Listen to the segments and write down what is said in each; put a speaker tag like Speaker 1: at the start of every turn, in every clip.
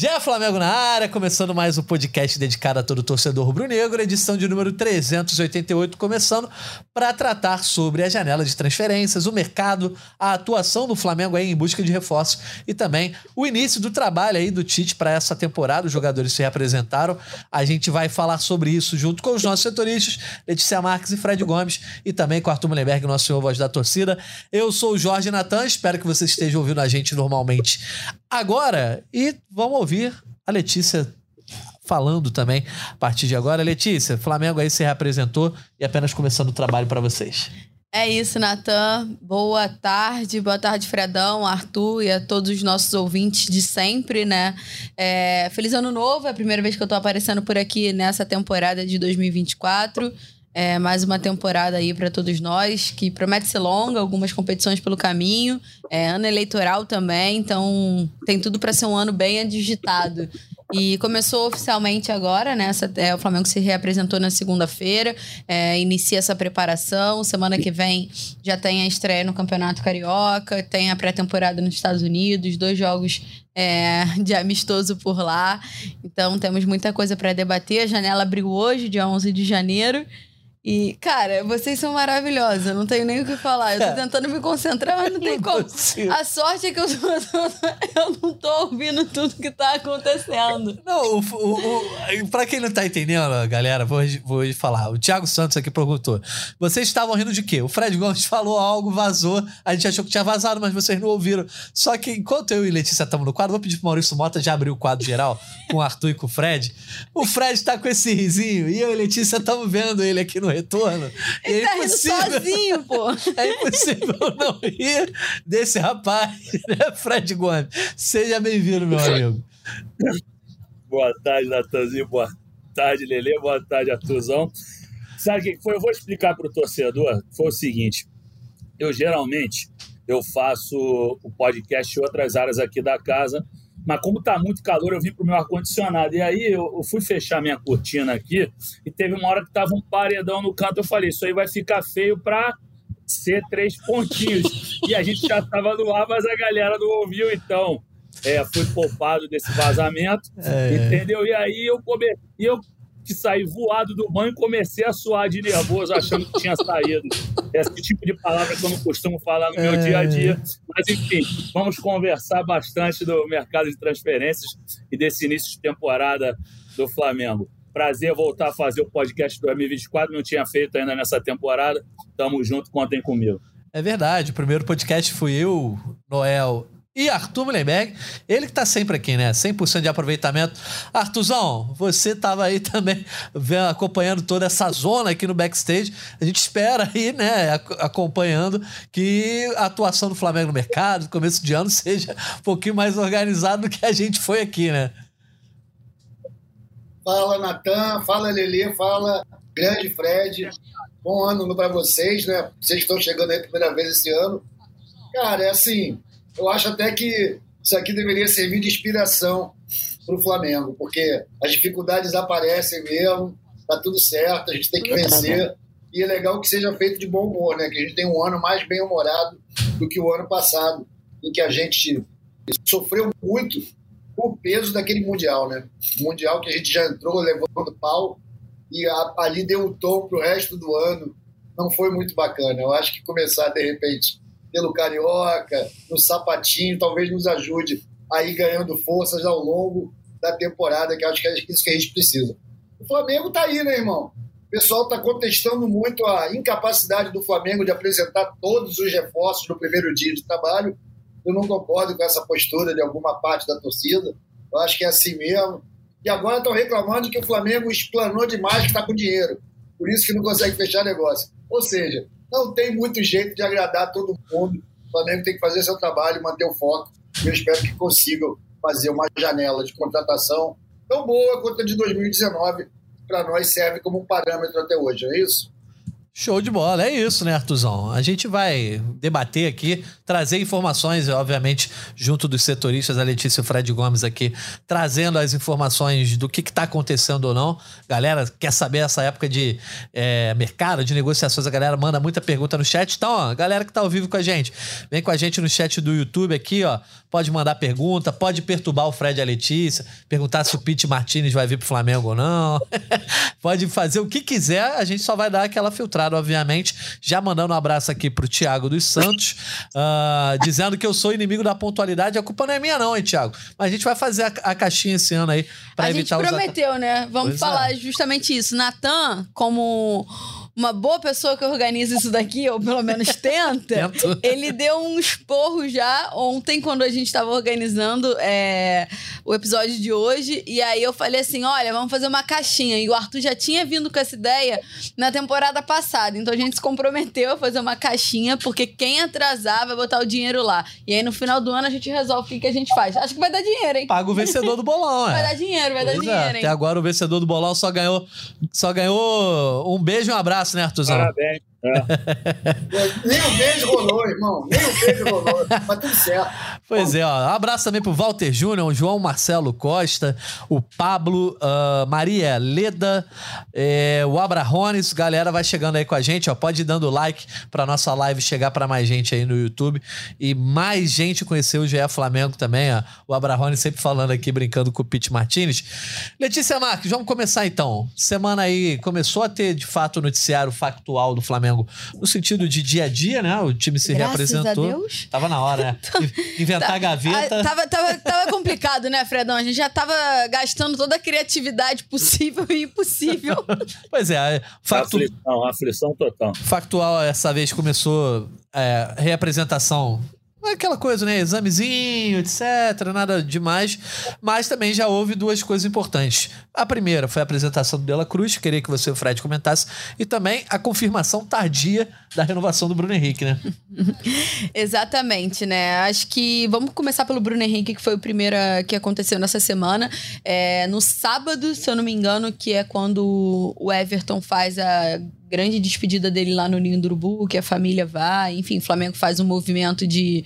Speaker 1: Já Flamengo na área, começando mais um podcast dedicado a todo torcedor rubro-negro, edição de número 388, começando para tratar sobre a janela de transferências, o mercado, a atuação do Flamengo aí em busca de reforços e também o início do trabalho aí do Tite para essa temporada. Os jogadores se representaram. A gente vai falar sobre isso junto com os nossos setoristas, Letícia Marques e Fred Gomes, e também com Arthur Mullenberg, nosso senhor voz da torcida. Eu sou o Jorge Natan, espero que você esteja ouvindo a gente normalmente agora e vamos ouvir a Letícia falando também a partir de agora. Letícia, Flamengo aí se reapresentou e apenas começando o trabalho para vocês.
Speaker 2: É isso, Natan. Boa tarde, boa tarde, Fredão, Arthur e a todos os nossos ouvintes de sempre, né? É, feliz ano novo, é a primeira vez que eu tô aparecendo por aqui nessa temporada de 2024. É, mais uma temporada aí para todos nós, que promete ser longa, algumas competições pelo caminho, é, ano eleitoral também, então tem tudo para ser um ano bem agitado. E começou oficialmente agora, né? Essa, é, o Flamengo se reapresentou na segunda-feira, é, inicia essa preparação. Semana que vem já tem a estreia no Campeonato Carioca, tem a pré-temporada nos Estados Unidos, dois jogos é, de amistoso por lá. Então temos muita coisa para debater. A janela abriu hoje, dia 11 de janeiro. E, cara, vocês são maravilhosos. Eu não tenho nem o que falar. Eu tô tentando me concentrar, mas não tem como. A sorte é que eu, tô, eu não tô ouvindo tudo que tá acontecendo.
Speaker 1: Não, o, o, o, pra quem não tá entendendo, galera, vou, vou falar. O Thiago Santos aqui perguntou: vocês estavam rindo de quê? O Fred Gomes falou algo, vazou. A gente achou que tinha vazado, mas vocês não ouviram. Só que enquanto eu e Letícia estamos no quadro, vou pedir pro Maurício Mota já abrir o quadro geral com o Arthur e com o Fred. O Fred tá com esse risinho e eu e Letícia estamos vendo ele aqui no retorno.
Speaker 2: Ele é tá impossível, sozinho, pô.
Speaker 1: É impossível não rir desse rapaz, né, Fred Gomes? Seja bem-vindo, meu amigo.
Speaker 3: Boa tarde, Natanzinho. Boa tarde, Lele. Boa tarde, Artuzão. Sabe o que foi? Eu vou explicar para o torcedor. Foi o seguinte: eu geralmente eu faço o podcast em outras áreas aqui da casa mas como está muito calor, eu vim para o meu ar-condicionado. E aí eu, eu, fui fechar minha cortina aqui e teve uma hora que estava um paredão no canto. Eu falei, isso aí vai ficar feio para ser três pontinhos. e a gente já estava no ar, mas a galera não ouviu, então é, fui poupado desse vazamento, é. entendeu? E aí eu, come... e eu que saí voado do banho e comecei a suar de nervoso, achando que tinha saído. Esse tipo de palavra que eu não costumo falar no meu é. dia a dia. Mas, enfim, vamos conversar bastante do mercado de transferências e desse início de temporada do Flamengo. Prazer voltar a fazer o podcast 2024, não tinha feito ainda nessa temporada. Tamo junto, contem comigo.
Speaker 1: É verdade, o primeiro podcast fui eu, Noel e Arthur Mullenberg, ele que tá sempre aqui, né? 100% de aproveitamento. Arthurzão, você tava aí também acompanhando toda essa zona aqui no backstage. A gente espera aí, né, acompanhando que a atuação do Flamengo no mercado, no começo de ano, seja um pouquinho mais organizado do que a gente foi aqui, né?
Speaker 4: Fala, Natan, fala, Lelê, fala, grande Fred. Bom ano para vocês, né? Vocês estão chegando aí a primeira vez esse ano. Cara, é assim, eu acho até que isso aqui deveria servir de inspiração para o Flamengo, porque as dificuldades aparecem mesmo, tá tudo certo, a gente tem que vencer. E é legal que seja feito de bom humor, né? Que a gente tem um ano mais bem humorado do que o ano passado, em que a gente sofreu muito com o peso daquele Mundial, né? Mundial que a gente já entrou levando pau e a, ali deu um tom para o resto do ano. Não foi muito bacana. Eu acho que começar, de repente, pelo Carioca, no sapatinho, talvez nos ajude a ir ganhando forças ao longo da temporada, que acho que é isso que a gente precisa. O Flamengo está aí, né, irmão? O pessoal está contestando muito a incapacidade do Flamengo de apresentar todos os reforços no primeiro dia de trabalho. Eu não concordo com essa postura de alguma parte da torcida. Eu acho que é assim mesmo. E agora estão reclamando que o Flamengo explanou demais que está com dinheiro. Por isso que não consegue fechar negócio. Ou seja, não tem muito jeito de agradar todo mundo. O Flamengo tem que fazer seu trabalho, manter o foco. Eu espero que consigam fazer uma janela de contratação tão boa quanto a de 2019, para nós serve como parâmetro até hoje, é isso?
Speaker 1: Show de bola, é isso, né, Artuzão? A gente vai debater aqui, trazer informações, obviamente, junto dos setoristas, a Letícia e o Fred Gomes aqui, trazendo as informações do que está acontecendo ou não. Galera, quer saber essa época de é, mercado, de negociações? A galera manda muita pergunta no chat. Então, ó, galera que tá ao vivo com a gente, vem com a gente no chat do YouTube aqui, ó. Pode mandar pergunta, pode perturbar o Fred e a Letícia, perguntar se o Pete Martinez vai vir pro Flamengo ou não. pode fazer o que quiser, a gente só vai dar aquela filtrada, obviamente. Já mandando um abraço aqui pro Thiago dos Santos, uh, dizendo que eu sou inimigo da pontualidade. A culpa não é minha, não, hein, Thiago? Mas a gente vai fazer a, a caixinha esse ano aí para evitar
Speaker 2: os. A gente prometeu, né? Vamos pois falar é. justamente isso. Natan, como uma boa pessoa que organiza isso daqui, ou pelo menos tenta, ele deu um esporro já ontem, quando a gente estava organizando é, o episódio de hoje. E aí eu falei assim: olha, vamos fazer uma caixinha. E o Arthur já tinha vindo com essa ideia na temporada passada. Então a gente se comprometeu a fazer uma caixinha, porque quem atrasar vai botar o dinheiro lá. E aí no final do ano a gente resolve o que, que a gente faz. Acho que vai dar dinheiro, hein?
Speaker 1: Paga o vencedor do bolão,
Speaker 2: é. Vai dar dinheiro, vai pois dar é. dinheiro, hein?
Speaker 1: Até agora o vencedor do bolão só ganhou, só ganhou um beijo e um abraço, né, Arthurzão?
Speaker 3: Parabéns. É.
Speaker 4: Nem um beijo rolou, irmão. Nem um beijo rolou. Mas tudo certo.
Speaker 1: Pois Bom. é, ó. Um abraço também pro Walter Júnior, o João Marcelo Costa, o Pablo, uh, Maria Leda, é, o Abrahones. Galera, vai chegando aí com a gente, ó. Pode ir dando like pra nossa live chegar pra mais gente aí no YouTube. E mais gente conhecer o GE Flamengo também, ó. O Abrahones sempre falando aqui, brincando com o Pete Martinez. Letícia Marques, vamos começar então. Semana aí começou a ter, de fato, o noticiário factual do Flamengo Flamengo no sentido de dia a dia, né? O time se
Speaker 2: Graças
Speaker 1: reapresentou.
Speaker 2: A Deus.
Speaker 1: Tava na hora, né? Inventar a gaveta.
Speaker 2: Tava, tava, tava complicado, né, Fredão? A gente já tava gastando toda a criatividade possível e impossível.
Speaker 1: pois é,
Speaker 3: factu... aflição, aflição total.
Speaker 1: Factual, essa vez começou é, reapresentação aquela coisa, né? Examezinho, etc. Nada demais. Mas também já houve duas coisas importantes. A primeira foi a apresentação do Dela Cruz, queria que você, Fred, comentasse. E também a confirmação tardia da renovação do Bruno Henrique, né?
Speaker 2: Exatamente, né? Acho que vamos começar pelo Bruno Henrique, que foi o primeiro que aconteceu nessa semana. É, no sábado, se eu não me engano, que é quando o Everton faz a grande despedida dele lá no Ninho do Urubu, que a família vai, enfim, o Flamengo faz um movimento de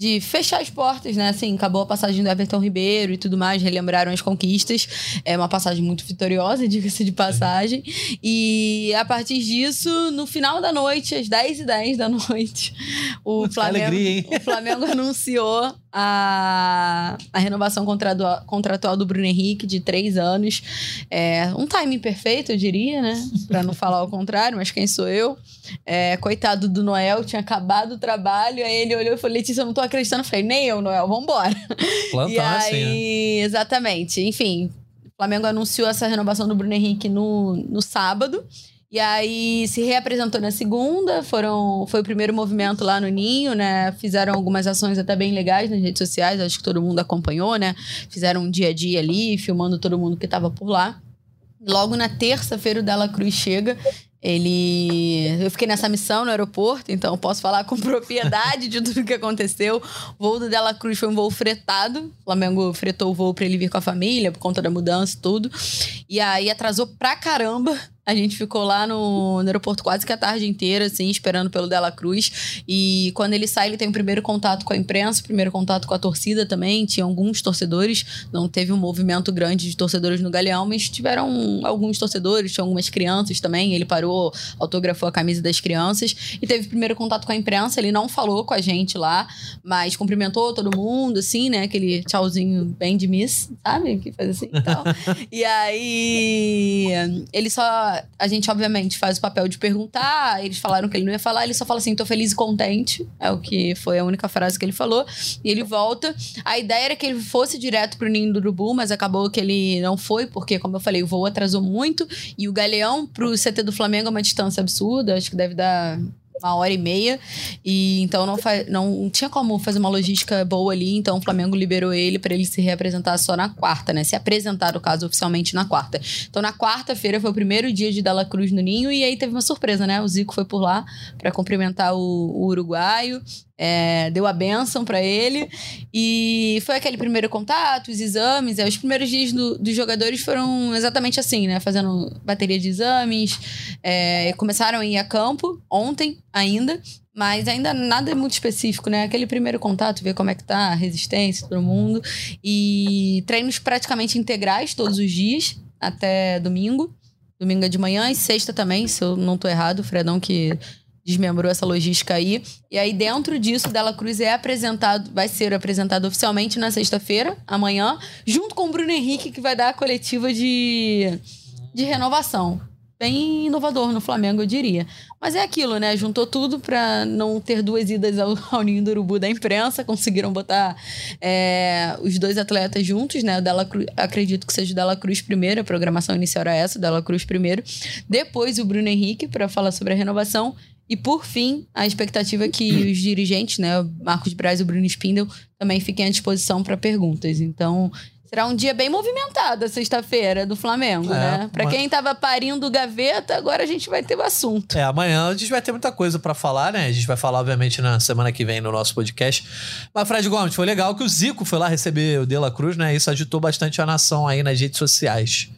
Speaker 2: de fechar as portas, né? Assim, acabou a passagem do Everton Ribeiro e tudo mais, relembraram as conquistas. É uma passagem muito vitoriosa, diga-se de passagem. E a partir disso, no final da noite, às 10h10 da noite, o Flamengo, alegria, o Flamengo anunciou a, a renovação contratual, contratual do Bruno Henrique de três anos. É, um timing perfeito, eu diria, né? Para não falar o contrário, mas quem sou eu? É, coitado do Noel, tinha acabado o trabalho, aí ele olhou e falou: Letícia, eu não tô acreditando. Eu falei, nem eu, Noel, vambora.
Speaker 1: Plantão
Speaker 2: e aí,
Speaker 1: assim, né?
Speaker 2: exatamente. Enfim, o Flamengo anunciou essa renovação do Bruno Henrique no, no sábado. E aí se reapresentou na segunda, foram, foi o primeiro movimento lá no Ninho, né? Fizeram algumas ações até bem legais nas redes sociais, acho que todo mundo acompanhou, né? Fizeram um dia a dia ali, filmando todo mundo que estava por lá. Logo na terça-feira o Dela Cruz chega ele. Eu fiquei nessa missão no aeroporto, então posso falar com propriedade de tudo que aconteceu. O voo do Dela Cruz foi um voo fretado. O Flamengo fretou o voo para ele vir com a família, por conta da mudança e tudo. E aí atrasou pra caramba. A gente ficou lá no, no, aeroporto quase que a tarde inteira, assim, esperando pelo Dela Cruz. E quando ele sai, ele tem o primeiro contato com a imprensa, o primeiro contato com a torcida também. Tinha alguns torcedores, não teve um movimento grande de torcedores no Galeão, mas tiveram alguns torcedores, tinha algumas crianças também. Ele parou, autografou a camisa das crianças e teve o primeiro contato com a imprensa. Ele não falou com a gente lá, mas cumprimentou todo mundo, assim, né? Aquele tchauzinho bem de miss, sabe? Que faz assim e tal. e aí, ele só a gente, obviamente, faz o papel de perguntar. Eles falaram que ele não ia falar, ele só fala assim: tô feliz e contente. É o que foi a única frase que ele falou. E ele volta. A ideia era que ele fosse direto pro Ninho do Urubu, mas acabou que ele não foi, porque, como eu falei, o voo atrasou muito. E o Galeão pro CT do Flamengo é uma distância absurda. Acho que deve dar uma hora e meia. E então não, não tinha como fazer uma logística boa ali. Então o Flamengo liberou ele para ele se reapresentar só na quarta, né? Se apresentar, no caso, oficialmente na quarta. Então na quarta-feira foi o primeiro dia de Dela Cruz no Ninho. E aí teve uma surpresa, né? O Zico foi por lá para cumprimentar o, o uruguaio. É, deu a benção para ele. E foi aquele primeiro contato, os exames. É, os primeiros dias do, dos jogadores foram exatamente assim, né? Fazendo bateria de exames. É, começaram a ir a campo ontem ainda. Mas ainda nada muito específico, né? Aquele primeiro contato, ver como é que tá a resistência, todo mundo. E treinos praticamente integrais todos os dias, até domingo. Domingo é de manhã e sexta também, se eu não tô errado. O Fredão que desmembrou essa logística aí. E aí, dentro disso, Dela Cruz é apresentado, vai ser apresentado oficialmente na sexta-feira, amanhã, junto com o Bruno Henrique, que vai dar a coletiva de, de renovação bem inovador no Flamengo, eu diria. Mas é aquilo, né? Juntou tudo para não ter duas idas ao, ao ninho do urubu da imprensa. Conseguiram botar é, os dois atletas juntos, né? O Dela Cruz, acredito que seja o Dela Cruz primeiro, a programação inicial era essa, o Dela Cruz primeiro. Depois o Bruno Henrique para falar sobre a renovação. E por fim, a expectativa é que os dirigentes, né, Marcos Braz e o Bruno Spindel, também fiquem à disposição para perguntas. Então, Será um dia bem movimentado a sexta-feira do Flamengo, é, né? Pra quem tava parindo gaveta, agora a gente vai ter o assunto.
Speaker 1: É, amanhã a gente vai ter muita coisa para falar, né? A gente vai falar, obviamente, na semana que vem no nosso podcast. Mas, Fred Gomes, foi legal que o Zico foi lá receber o De La Cruz, né? Isso agitou bastante a nação aí nas redes sociais.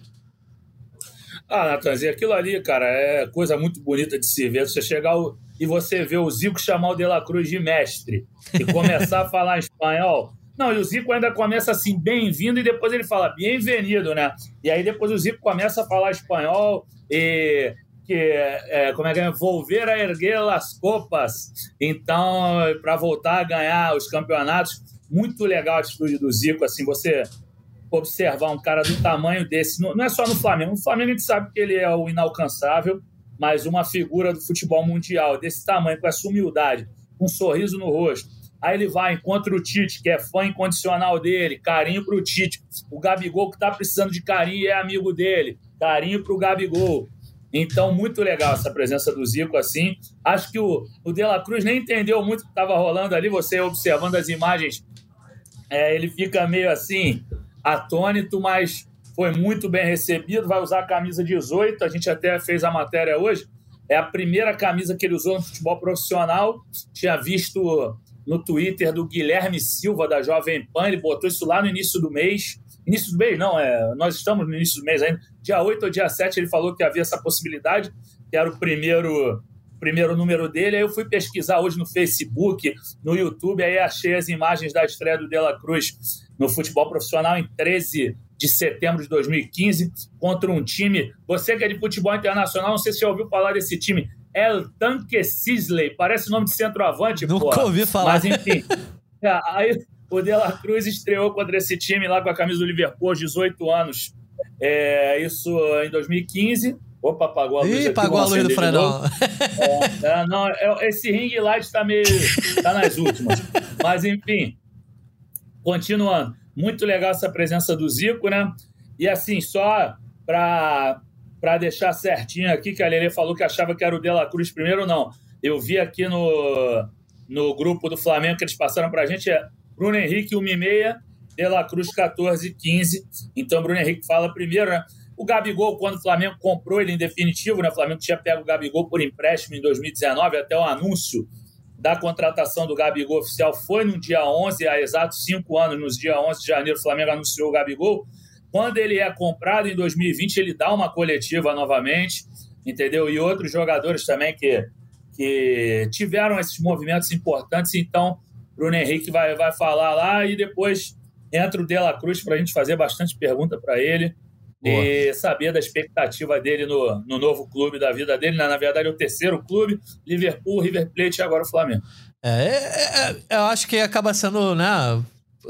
Speaker 3: Ah, Natanzinho, aquilo ali, cara, é coisa muito bonita de se ver. Você chegar o... e você ver o Zico chamar o De La Cruz de mestre e começar a falar espanhol. Não, e o Zico ainda começa assim, bem-vindo, e depois ele fala, bem-vindo, né? E aí depois o Zico começa a falar espanhol e que é, como é que é? Volver a erguer as copas. Então, para voltar a ganhar os campeonatos, muito legal a atitude do Zico, assim, você observar um cara do tamanho desse, não é só no Flamengo, no Flamengo a gente sabe que ele é o inalcançável, mas uma figura do futebol mundial desse tamanho, com essa humildade, com um sorriso no rosto, Aí ele vai, encontra o Tite, que é fã incondicional dele, carinho pro Tite. O Gabigol, que tá precisando de carinho, é amigo dele, carinho pro Gabigol. Então, muito legal essa presença do Zico assim. Acho que o, o De La Cruz nem entendeu muito o que estava rolando ali, você observando as imagens. É, ele fica meio assim, atônito, mas foi muito bem recebido. Vai usar a camisa 18, a gente até fez a matéria hoje. É a primeira camisa que ele usou no futebol profissional. Tinha visto no Twitter do Guilherme Silva, da Jovem Pan. Ele botou isso lá no início do mês. Início do mês, não, é, nós estamos no início do mês ainda. Dia 8 ou dia 7 ele falou que havia essa possibilidade, que era o primeiro primeiro número dele. Aí eu fui pesquisar hoje no Facebook, no YouTube, aí achei as imagens da estreia do Dela Cruz no futebol profissional em 13 de setembro de 2015 contra um time. Você que é de futebol internacional, não sei se já ouviu falar desse time, El Tanque Sisley. Parece nome de centroavante,
Speaker 1: Nunca porra. ouvi falar.
Speaker 3: Mas enfim. é, aí o De La Cruz estreou contra esse time lá com a camisa do Liverpool aos 18 anos. É, isso em 2015. Opa, apagou a luz. Ih,
Speaker 1: apagou a luz do Fredão.
Speaker 3: É, é, não, é, esse ring light tá meio. tá nas últimas. Mas enfim. Continuando. Muito legal essa presença do Zico, né? E assim, só para deixar certinho aqui, que a Lele falou que achava que era o De La Cruz primeiro, não. Eu vi aqui no, no grupo do Flamengo que eles passaram para a gente, é Bruno Henrique 1,6, De La Cruz 14, 15. Então, Bruno Henrique fala primeiro, né? O Gabigol, quando o Flamengo comprou ele em definitivo, né? O Flamengo tinha pego o Gabigol por empréstimo em 2019, até o anúncio da contratação do Gabigol oficial foi no dia 11, há exatos cinco anos, no dia 11 de janeiro, o Flamengo anunciou o Gabigol. Quando ele é comprado em 2020, ele dá uma coletiva novamente, entendeu? E outros jogadores também que, que tiveram esses movimentos importantes. Então, Bruno Henrique vai, vai falar lá e depois entra o De La Cruz para a gente fazer bastante pergunta para ele Boa. e saber da expectativa dele no, no novo clube da vida dele. Na, na verdade, é o terceiro clube: Liverpool, River Plate e agora o Flamengo.
Speaker 1: É, é, é, eu acho que acaba sendo, né?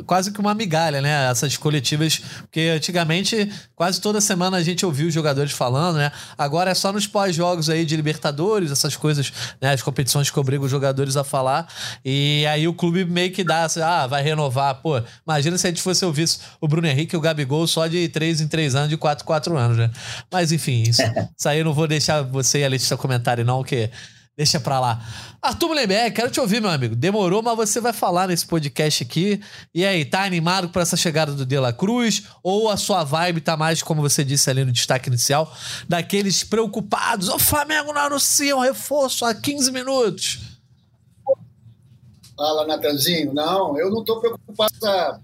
Speaker 1: Quase que uma migalha, né? Essas coletivas, porque antigamente quase toda semana a gente ouvia os jogadores falando, né? Agora é só nos pós-jogos aí de Libertadores, essas coisas, né? As competições que obrigam os jogadores a falar. E aí o clube meio que dá, assim, ah, vai renovar. Pô, imagina se a gente fosse ouvir o Bruno Henrique e o Gabigol só de 3 em 3 anos, de 4 em 4 anos, né? Mas enfim, isso, isso aí eu não vou deixar você e a Letícia comentarem, não, que Deixa pra lá. Arthur Mullenberg, quero te ouvir, meu amigo. Demorou, mas você vai falar nesse podcast aqui. E aí, tá animado por essa chegada do De La Cruz? Ou a sua vibe tá mais, como você disse ali no destaque inicial, daqueles preocupados? O Flamengo não anuncia um reforço há 15 minutos.
Speaker 4: Fala, Natanzinho. Não, eu não estou preocupado com a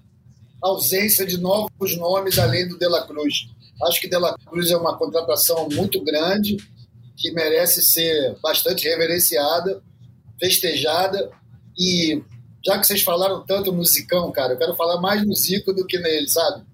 Speaker 4: ausência de novos nomes além do De La Cruz. Acho que De La Cruz é uma contratação muito grande, que merece ser bastante reverenciada, festejada. E já que vocês falaram tanto no Zicão, cara, eu quero falar mais no Zico do que nele, sabe?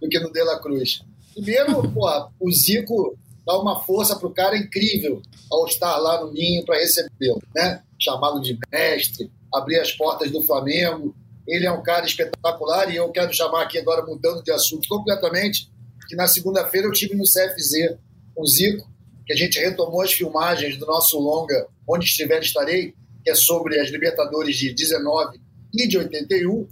Speaker 4: Do que no De La Cruz. Primeiro, o Zico dá uma força pro cara incrível ao estar lá no Ninho para recebê-lo, né? Chamá-lo de mestre, abrir as portas do Flamengo. Ele é um cara espetacular e eu quero chamar aqui agora, mudando de assunto completamente, que na segunda-feira eu tive no CFZ com o Zico, que a gente retomou as filmagens do nosso longa Onde Estiver Estarei, que é sobre as Libertadores de 19 e de 81,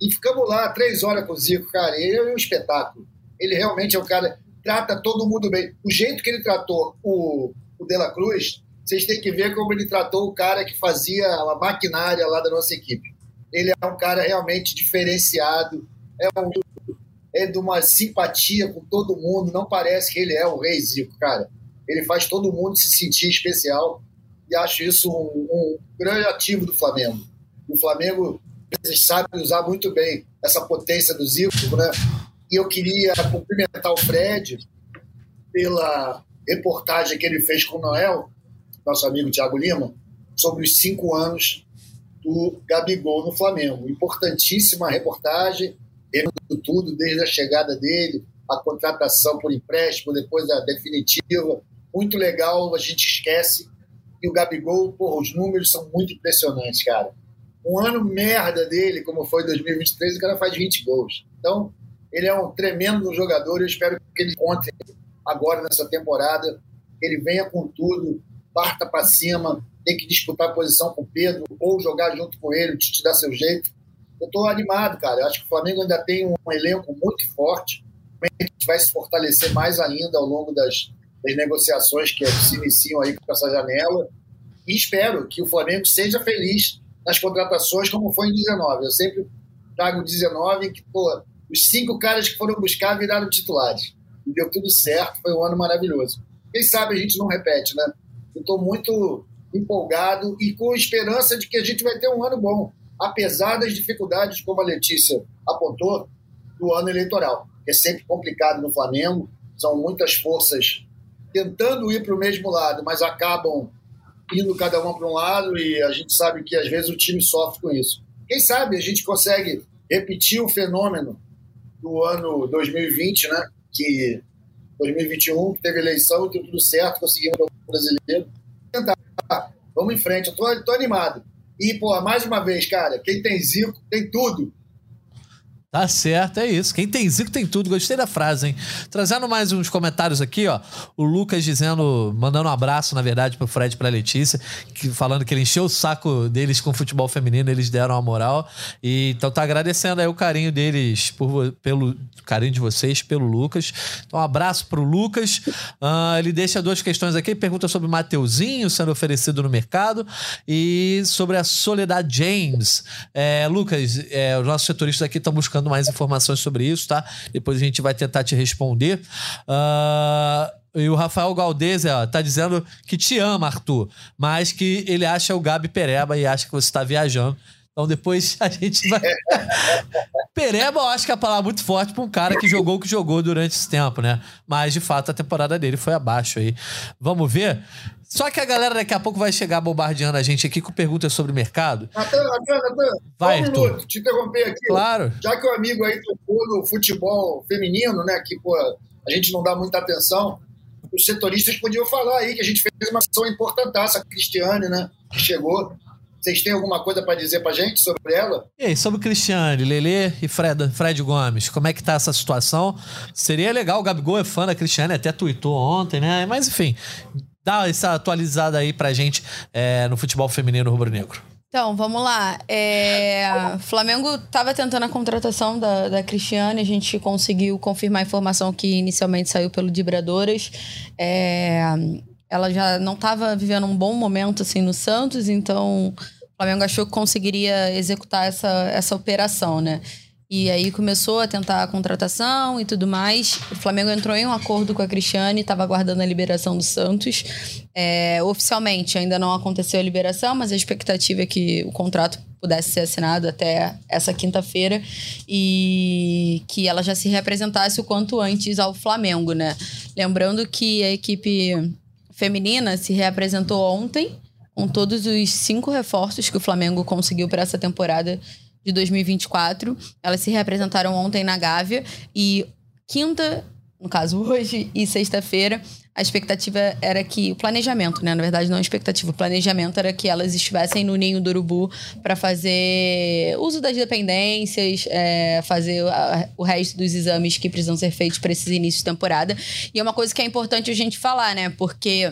Speaker 4: e ficamos lá três horas com o Zico, cara, ele é um espetáculo. Ele realmente é um cara, trata todo mundo bem. O jeito que ele tratou o, o De La Cruz, vocês têm que ver como ele tratou o cara que fazia a maquinária lá da nossa equipe. Ele é um cara realmente diferenciado, é, um, é de uma simpatia com todo mundo, não parece que ele é o rei Zico, cara. Ele faz todo mundo se sentir especial e acho isso um, um grande ativo do Flamengo. O Flamengo sabe usar muito bem essa potência do Zico, né? E eu queria cumprimentar o Fred pela reportagem que ele fez com o Noel, nosso amigo Tiago Lima, sobre os cinco anos do Gabigol no Flamengo. Importantíssima reportagem, vendo tudo, desde a chegada dele, a contratação por empréstimo, depois a definitiva. Muito legal, a gente esquece e o Gabigol, porra, os números são muito impressionantes, cara. Um ano merda dele, como foi 2023, o cara faz 20 gols. Então, ele é um tremendo jogador e eu espero que ele encontre agora nessa temporada, ele venha com tudo, parta para cima, tem que disputar posição com o Pedro ou jogar junto com ele, te dar seu jeito. Eu estou animado, cara. Eu acho que o Flamengo ainda tem um elenco muito forte, a gente vai se fortalecer mais ainda ao longo das, das negociações que se iniciam aí com essa janela. E espero que o Flamengo seja feliz nas contratações, como foi em 19. Eu sempre trago 19 que, pô, os cinco caras que foram buscar viraram titulares. E deu tudo certo, foi um ano maravilhoso. Quem sabe a gente não repete, né? Eu estou muito empolgado e com esperança de que a gente vai ter um ano bom, apesar das dificuldades, como a Letícia apontou, do ano eleitoral, é sempre complicado no Flamengo, são muitas forças tentando ir para o mesmo lado, mas acabam indo cada uma para um lado e a gente sabe que às vezes o time sofre com isso. Quem sabe a gente consegue repetir o fenômeno do ano 2020, né? Que 2021 teve eleição, deu tudo certo, conseguimos o brasileiro. Tentar. Vamos em frente, eu tô, tô animado. E, pô, mais uma vez, cara, quem tem Zico tem tudo.
Speaker 1: Tá certo, é isso. Quem tem Zico tem tudo. Gostei da frase, hein? Trazendo mais uns comentários aqui, ó. O Lucas dizendo, mandando um abraço, na verdade, pro Fred e pra Letícia, que, falando que ele encheu o saco deles com futebol feminino, eles deram a moral. E, então tá agradecendo aí o carinho deles, por, pelo carinho de vocês, pelo Lucas. Então, um abraço pro Lucas. Uh, ele deixa duas questões aqui, pergunta sobre o Mateuzinho sendo oferecido no mercado e sobre a Soledad James. É, Lucas, é, os nossos setoristas aqui estão buscando mais informações sobre isso, tá? Depois a gente vai tentar te responder. Uh, e o Rafael Galdese ó, tá dizendo que te ama, Arthur, mas que ele acha o Gabi Pereba e acha que você está viajando. Então depois a gente vai. Pereba, eu acho que é a palavra muito forte para um cara que jogou o que jogou durante esse tempo, né? Mas de fato a temporada dele foi abaixo aí. Vamos ver? Só que a galera daqui a pouco vai chegar bombardeando a gente aqui com perguntas sobre mercado.
Speaker 4: Natan, Natan, Natan,
Speaker 1: vai,
Speaker 4: um
Speaker 1: Arthur.
Speaker 4: minuto, te interromper aqui.
Speaker 1: Claro.
Speaker 4: Já que o amigo aí tocou no futebol feminino, né, que pô, a gente não dá muita atenção, os setoristas podiam falar aí que a gente fez uma ação importantaça, a Cristiane, né, que chegou. Vocês têm alguma coisa para dizer para gente sobre ela?
Speaker 1: E aí, sobre o Cristiane, Lelê e Fred, Fred Gomes, como é que tá essa situação? Seria legal, o Gabigol é fã da Cristiane, até tweetou ontem, né? Mas enfim, dá essa atualizada aí pra gente é, no futebol feminino rubro-negro.
Speaker 2: Então, vamos lá. É, Flamengo estava tentando a contratação da, da Cristiane, a gente conseguiu confirmar a informação que inicialmente saiu pelo Dibradoras. É, ela já não estava vivendo um bom momento assim no Santos, então o Flamengo achou que conseguiria executar essa, essa operação, né? E aí começou a tentar a contratação e tudo mais. O Flamengo entrou em um acordo com a Cristiane, estava aguardando a liberação do Santos. É, oficialmente ainda não aconteceu a liberação, mas a expectativa é que o contrato pudesse ser assinado até essa quinta-feira e que ela já se representasse o quanto antes ao Flamengo, né? Lembrando que a equipe feminina se reapresentou ontem com todos os cinco reforços que o Flamengo conseguiu para essa temporada de 2024. Elas se reapresentaram ontem na Gávea e quinta, no caso hoje, e sexta-feira, a expectativa era que o planejamento, né? Na verdade, não a expectativa, o planejamento era que elas estivessem no ninho do urubu para fazer uso das dependências, é, fazer a, o resto dos exames que precisam ser feitos para esses inícios de temporada. E é uma coisa que é importante a gente falar, né? Porque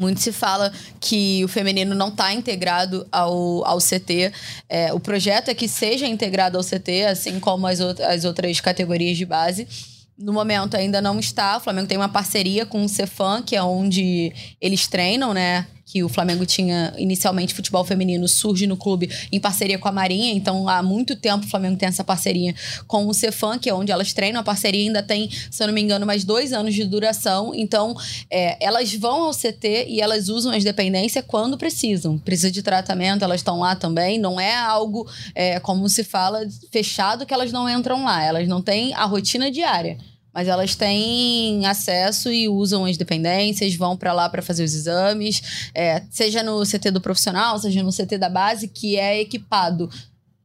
Speaker 2: muito se fala que o feminino não está integrado ao, ao CT. É, o projeto é que seja integrado ao CT, assim como as, as outras categorias de base. No momento ainda não está. O Flamengo tem uma parceria com o Cefam, que é onde eles treinam, né? Que o Flamengo tinha inicialmente futebol feminino, surge no clube em parceria com a Marinha. Então, há muito tempo o Flamengo tem essa parceria com o Cefam, que é onde elas treinam. A parceria ainda tem, se eu não me engano, mais dois anos de duração. Então, é, elas vão ao CT e elas usam as dependências quando precisam. Precisa de tratamento, elas estão lá também. Não é algo, é, como se fala, fechado que elas não entram lá. Elas não têm a rotina diária. Mas elas têm acesso e usam as dependências, vão para lá para fazer os exames, é, seja no CT do profissional, seja no CT da base, que é equipado.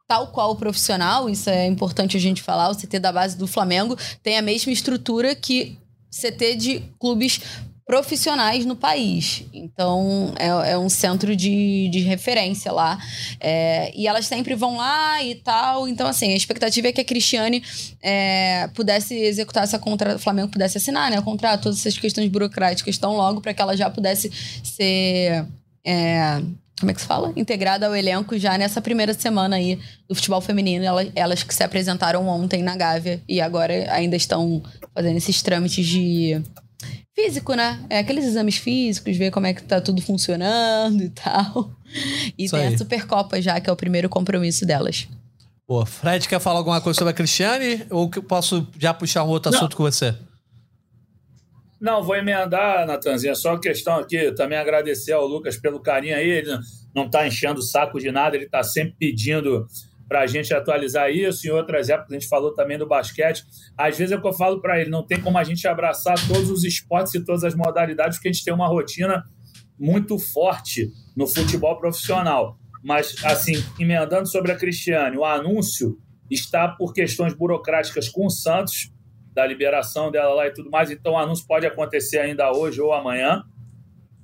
Speaker 2: Tal qual o profissional, isso é importante a gente falar, o CT da base do Flamengo tem a mesma estrutura que CT de clubes profissionais no país. Então, é, é um centro de, de referência lá. É, e elas sempre vão lá e tal. Então, assim, a expectativa é que a Cristiane é, pudesse executar essa contrato, o Flamengo pudesse assinar, né? O contrato, todas essas questões burocráticas tão logo para que ela já pudesse ser. É, como é que se fala? Integrada ao elenco já nessa primeira semana aí do futebol feminino. Elas, elas que se apresentaram ontem na Gávea e agora ainda estão fazendo esses trâmites de físico, né? É aqueles exames físicos, ver como é que tá tudo funcionando e tal. E Isso tem aí. a Supercopa já, que é o primeiro compromisso delas.
Speaker 1: Pô, Fred, quer falar alguma coisa sobre a Cristiane? Ou que eu posso já puxar um outro Não. assunto com você?
Speaker 3: Não, vou emendar, Natanzinha. Só questão aqui, também agradecer ao Lucas pelo carinho aí. Ele não tá enchendo o saco de nada, ele tá sempre pedindo para a gente atualizar isso. Em outras épocas, a gente falou também do basquete. Às vezes é o que eu falo para ele: não tem como a gente abraçar todos os esportes e todas as modalidades, porque a gente tem uma rotina muito forte no futebol profissional. Mas, assim, emendando sobre a Cristiane, o anúncio está por questões burocráticas com o Santos, da liberação dela lá e tudo mais. Então, o anúncio pode acontecer ainda hoje ou amanhã.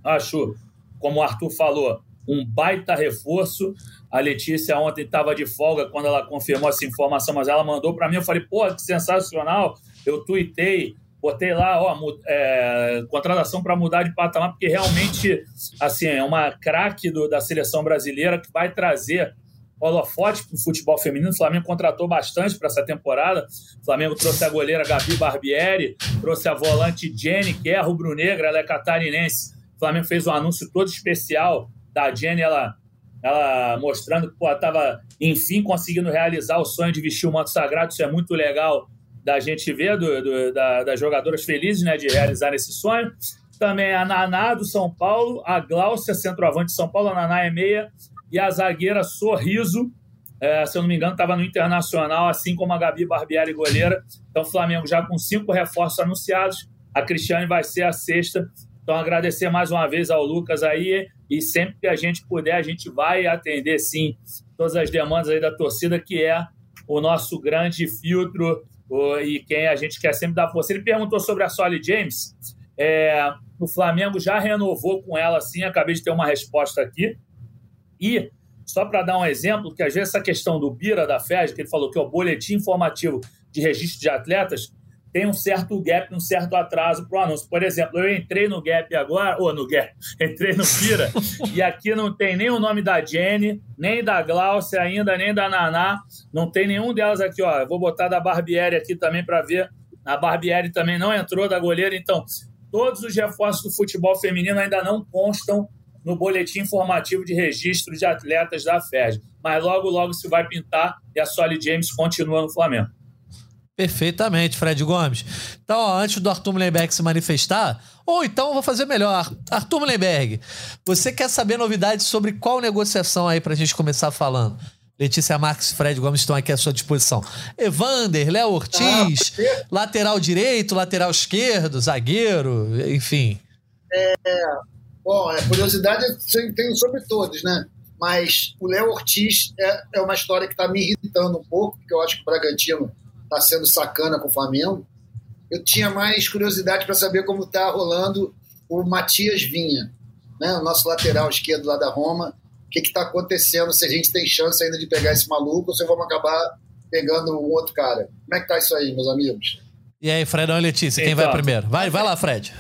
Speaker 3: Acho, como o Arthur falou, um baita reforço. A Letícia ontem estava de folga quando ela confirmou essa informação, mas ela mandou para mim. Eu falei, pô, que sensacional. Eu tuitei, botei lá, ó, é, contratação para mudar de patamar, porque realmente, assim, é uma craque da seleção brasileira que vai trazer holofote para o futebol feminino. O Flamengo contratou bastante para essa temporada. O Flamengo trouxe a goleira Gabi Barbieri, trouxe a volante Jenny, que é rubro-negra, ela é catarinense. O Flamengo fez um anúncio todo especial da Jenny, ela ela mostrando que estava, enfim, conseguindo realizar o sonho de vestir o manto sagrado. Isso é muito legal da gente ver, do, do da, das jogadoras felizes né, de realizar esse sonho. Também a Naná do São Paulo, a Gláucia, centroavante de São Paulo, a Naná é meia, e a zagueira Sorriso, é, se eu não me engano, estava no Internacional, assim como a Gabi Barbieri, goleira. Então, o Flamengo já com cinco reforços anunciados. A Cristiane vai ser a sexta. Então, agradecer mais uma vez ao Lucas aí e sempre que a gente puder, a gente vai atender sim todas as demandas aí da torcida, que é o nosso grande filtro e quem a gente quer sempre dar força. Ele perguntou sobre a Solly James. É, o Flamengo já renovou com ela, sim, acabei de ter uma resposta aqui. E, só para dar um exemplo, que às vezes essa questão do Bira da FED, que ele falou que é o boletim informativo de registro de atletas, tem um certo gap, um certo atraso para o anúncio. Por exemplo, eu entrei no Gap agora, ou no Gap, entrei no Pira, e aqui não tem nem o nome da Jenny, nem da Glaucia ainda, nem da Naná, não tem nenhum delas aqui, ó. Eu vou botar da Barbieri aqui também para ver. A Barbieri também não entrou da goleira, então todos os reforços do futebol feminino ainda não constam no boletim informativo de registro de atletas da FED. Mas logo, logo se vai pintar e a Solly James continua no Flamengo.
Speaker 1: Perfeitamente, Fred Gomes. Então, ó, antes do Arthur Mullenberg se manifestar, ou então vou fazer melhor. Arthur Mullenberg, você quer saber novidades sobre qual negociação aí pra gente começar falando? Letícia Marques e Fred Gomes estão aqui à sua disposição. Evander, Léo Ortiz, ah, lateral direito, lateral esquerdo, zagueiro, enfim.
Speaker 4: É, bom, a curiosidade tenho sobre todos, né? Mas o Léo Ortiz é, é uma história que está me irritando um pouco, porque eu acho que o Bragantino está sendo sacana com o Flamengo. Eu tinha mais curiosidade para saber como está rolando o Matias Vinha, né? o nosso lateral esquerdo lá da Roma. O que está acontecendo, se a gente tem chance ainda de pegar esse maluco ou se vamos acabar pegando um outro cara. Como é que tá isso aí, meus amigos?
Speaker 1: E aí, Fredão e Letícia, quem então, vai primeiro? Vai, vai lá, Fred.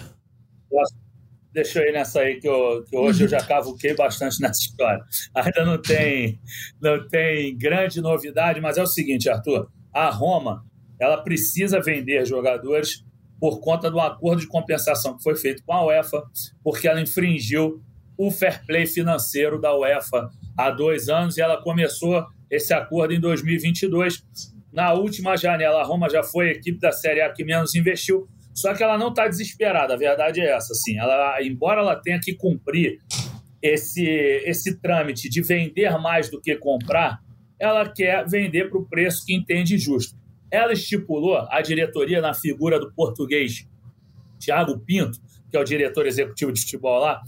Speaker 3: Deixa eu ir nessa aí que, eu, que hoje eu já cavuquei bastante nessa história. Ainda não tem, não tem grande novidade, mas é o seguinte, Arthur a Roma ela precisa vender jogadores por conta do acordo de compensação que foi feito com a UEFA, porque ela infringiu o fair play financeiro da UEFA há dois anos e ela começou esse acordo em 2022. Na última janela, a Roma já foi a equipe da Série A que menos investiu, só que ela não está desesperada, a verdade é essa. Assim, ela, embora ela tenha que cumprir esse, esse trâmite de vender mais do que comprar, ela quer vender para o preço que entende justo. Ela estipulou, a diretoria, na figura do português Thiago Pinto, que é o diretor executivo de futebol lá,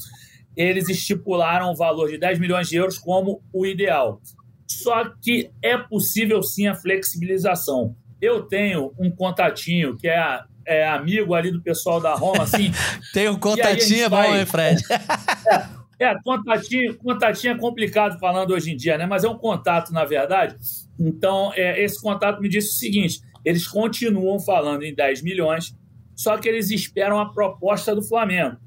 Speaker 3: eles estipularam o valor de 10 milhões de euros como o ideal. Só que é possível sim a flexibilização. Eu tenho um contatinho que é, é amigo ali do pessoal da Roma, assim.
Speaker 1: Tem um contatinho, é bom, hein, Fred?
Speaker 3: é, contatinho, contatinho é complicado falando hoje em dia, né? Mas é um contato, na verdade. Então, é, esse contato me disse o seguinte: eles continuam falando em 10 milhões, só que eles esperam a proposta do Flamengo.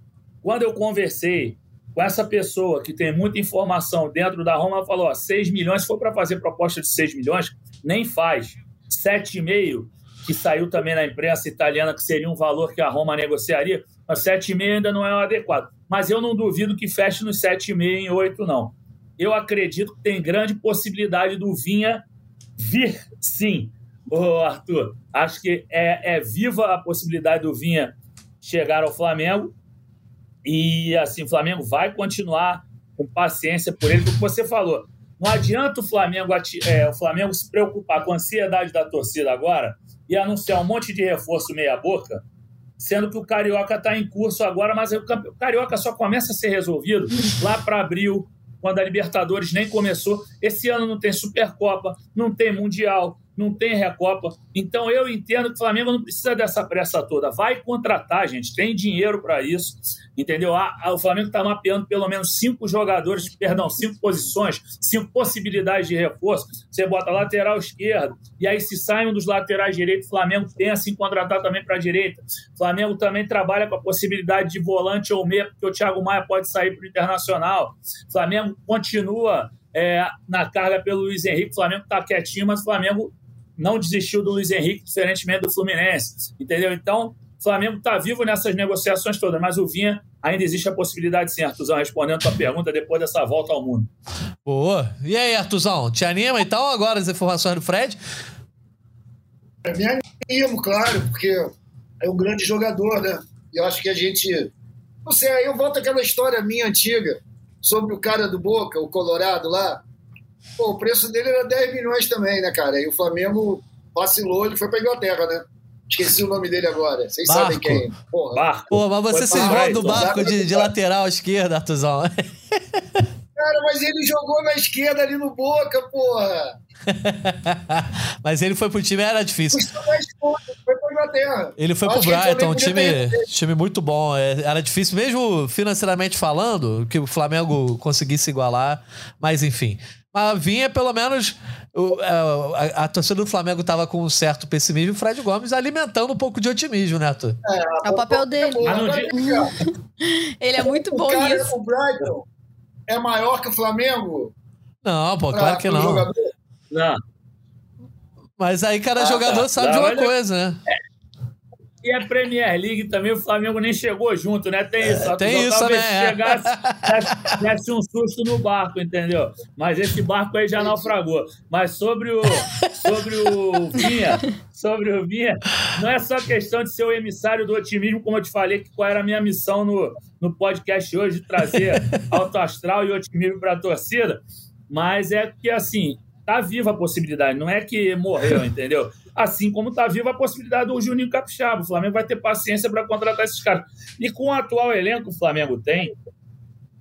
Speaker 3: Quando eu conversei com essa pessoa que tem muita informação dentro da Roma, ela falou: ó, 6 milhões, se for para fazer proposta de 6 milhões, nem faz. 7,5, que saiu também na imprensa italiana, que seria um valor que a Roma negociaria, mas 7,5 ainda não é o adequado mas eu não duvido que feche nos 7,5 em 8, não. Eu acredito que tem grande possibilidade do Vinha vir sim, Ô, Arthur. Acho que é, é viva a possibilidade do Vinha chegar ao Flamengo. E assim, o Flamengo vai continuar com paciência por ele, porque você falou. Não adianta o Flamengo, é, o Flamengo se preocupar com a ansiedade da torcida agora e anunciar um monte de reforço meia-boca sendo que o Carioca está em curso agora, mas o Carioca só começa a ser resolvido lá para abril, quando a Libertadores nem começou. Esse ano não tem Supercopa, não tem Mundial, não tem Recopa. Então eu entendo que o Flamengo não precisa dessa pressa toda. Vai contratar, gente, tem dinheiro para isso, entendeu? o Flamengo está mapeando pelo menos cinco jogadores, perdão, cinco posições, cinco possibilidades de reforço. Você bota lateral esquerdo, e aí se sai um dos laterais direitos, o Flamengo pensa em contratar também para a direita. O Flamengo também trabalha com a possibilidade de volante ou meia, porque o Thiago Maia pode sair para o Internacional. O Flamengo continua é, na carga pelo Luiz Henrique. O Flamengo está quietinho, mas o Flamengo não desistiu do Luiz Henrique, diferentemente do Fluminense, entendeu? Então, o Flamengo está vivo nessas negociações todas, mas o Vinha ainda existe a possibilidade, sim, Artuzão, respondendo a tua pergunta depois dessa volta ao mundo.
Speaker 1: Boa. E aí, Artuzão, te anima então agora as informações do Fred?
Speaker 4: É, me animo, claro, porque é um grande jogador, né? E eu acho que a gente. Não sei, aí eu volto àquela história minha antiga sobre o cara do Boca, o Colorado lá, Pô, o preço dele era 10 milhões também, né, cara? E o Flamengo vacilou, ele foi pra Inglaterra, né? Esqueci o nome dele agora. Vocês barco. sabem quem.
Speaker 1: Porra. Barco. Pô, mas você se esvola do barco de, de lateral à esquerda, Artuzão.
Speaker 4: Cara, mas ele jogou na esquerda ali no Boca, porra.
Speaker 1: mas ele foi pro time, era difícil.
Speaker 4: Foi pra Inglaterra.
Speaker 1: Ele foi pro Brighton, um time, time muito bom. É, era difícil, mesmo financeiramente falando, que o Flamengo conseguisse igualar. Mas enfim. Mas vinha pelo menos. O, é, a, a, torcida do Flamengo estava com um certo pessimismo e o Fred Gomes alimentando um pouco de otimismo, Neto.
Speaker 2: Né, é, é o papel dele. Ele é muito o bom cara, nisso.
Speaker 4: O Brighton é maior que o Flamengo?
Speaker 1: Não, pô, claro que não. Jogador? Não. Mas aí cada ah, jogador tá. sabe não, de uma coisa, né?
Speaker 3: É. e a Premier League também, o Flamengo nem chegou junto, né? Tem isso.
Speaker 1: É, tem isso,
Speaker 3: talvez
Speaker 1: né?
Speaker 3: chegasse, desse, desse um susto no barco, entendeu? Mas esse barco aí já naufragou. Mas sobre o, sobre o Vinha, sobre o Vinha, não é só questão de ser o emissário do otimismo, como eu te falei, que qual era a minha missão no, no podcast hoje, de trazer alto astral e otimismo para a torcida, mas é que, assim, tá viva a possibilidade, não é que morreu, entendeu? Assim como tá viva a possibilidade do Juninho Capixaba. O Flamengo vai ter paciência para contratar esses caras. E com o atual elenco que o Flamengo tem,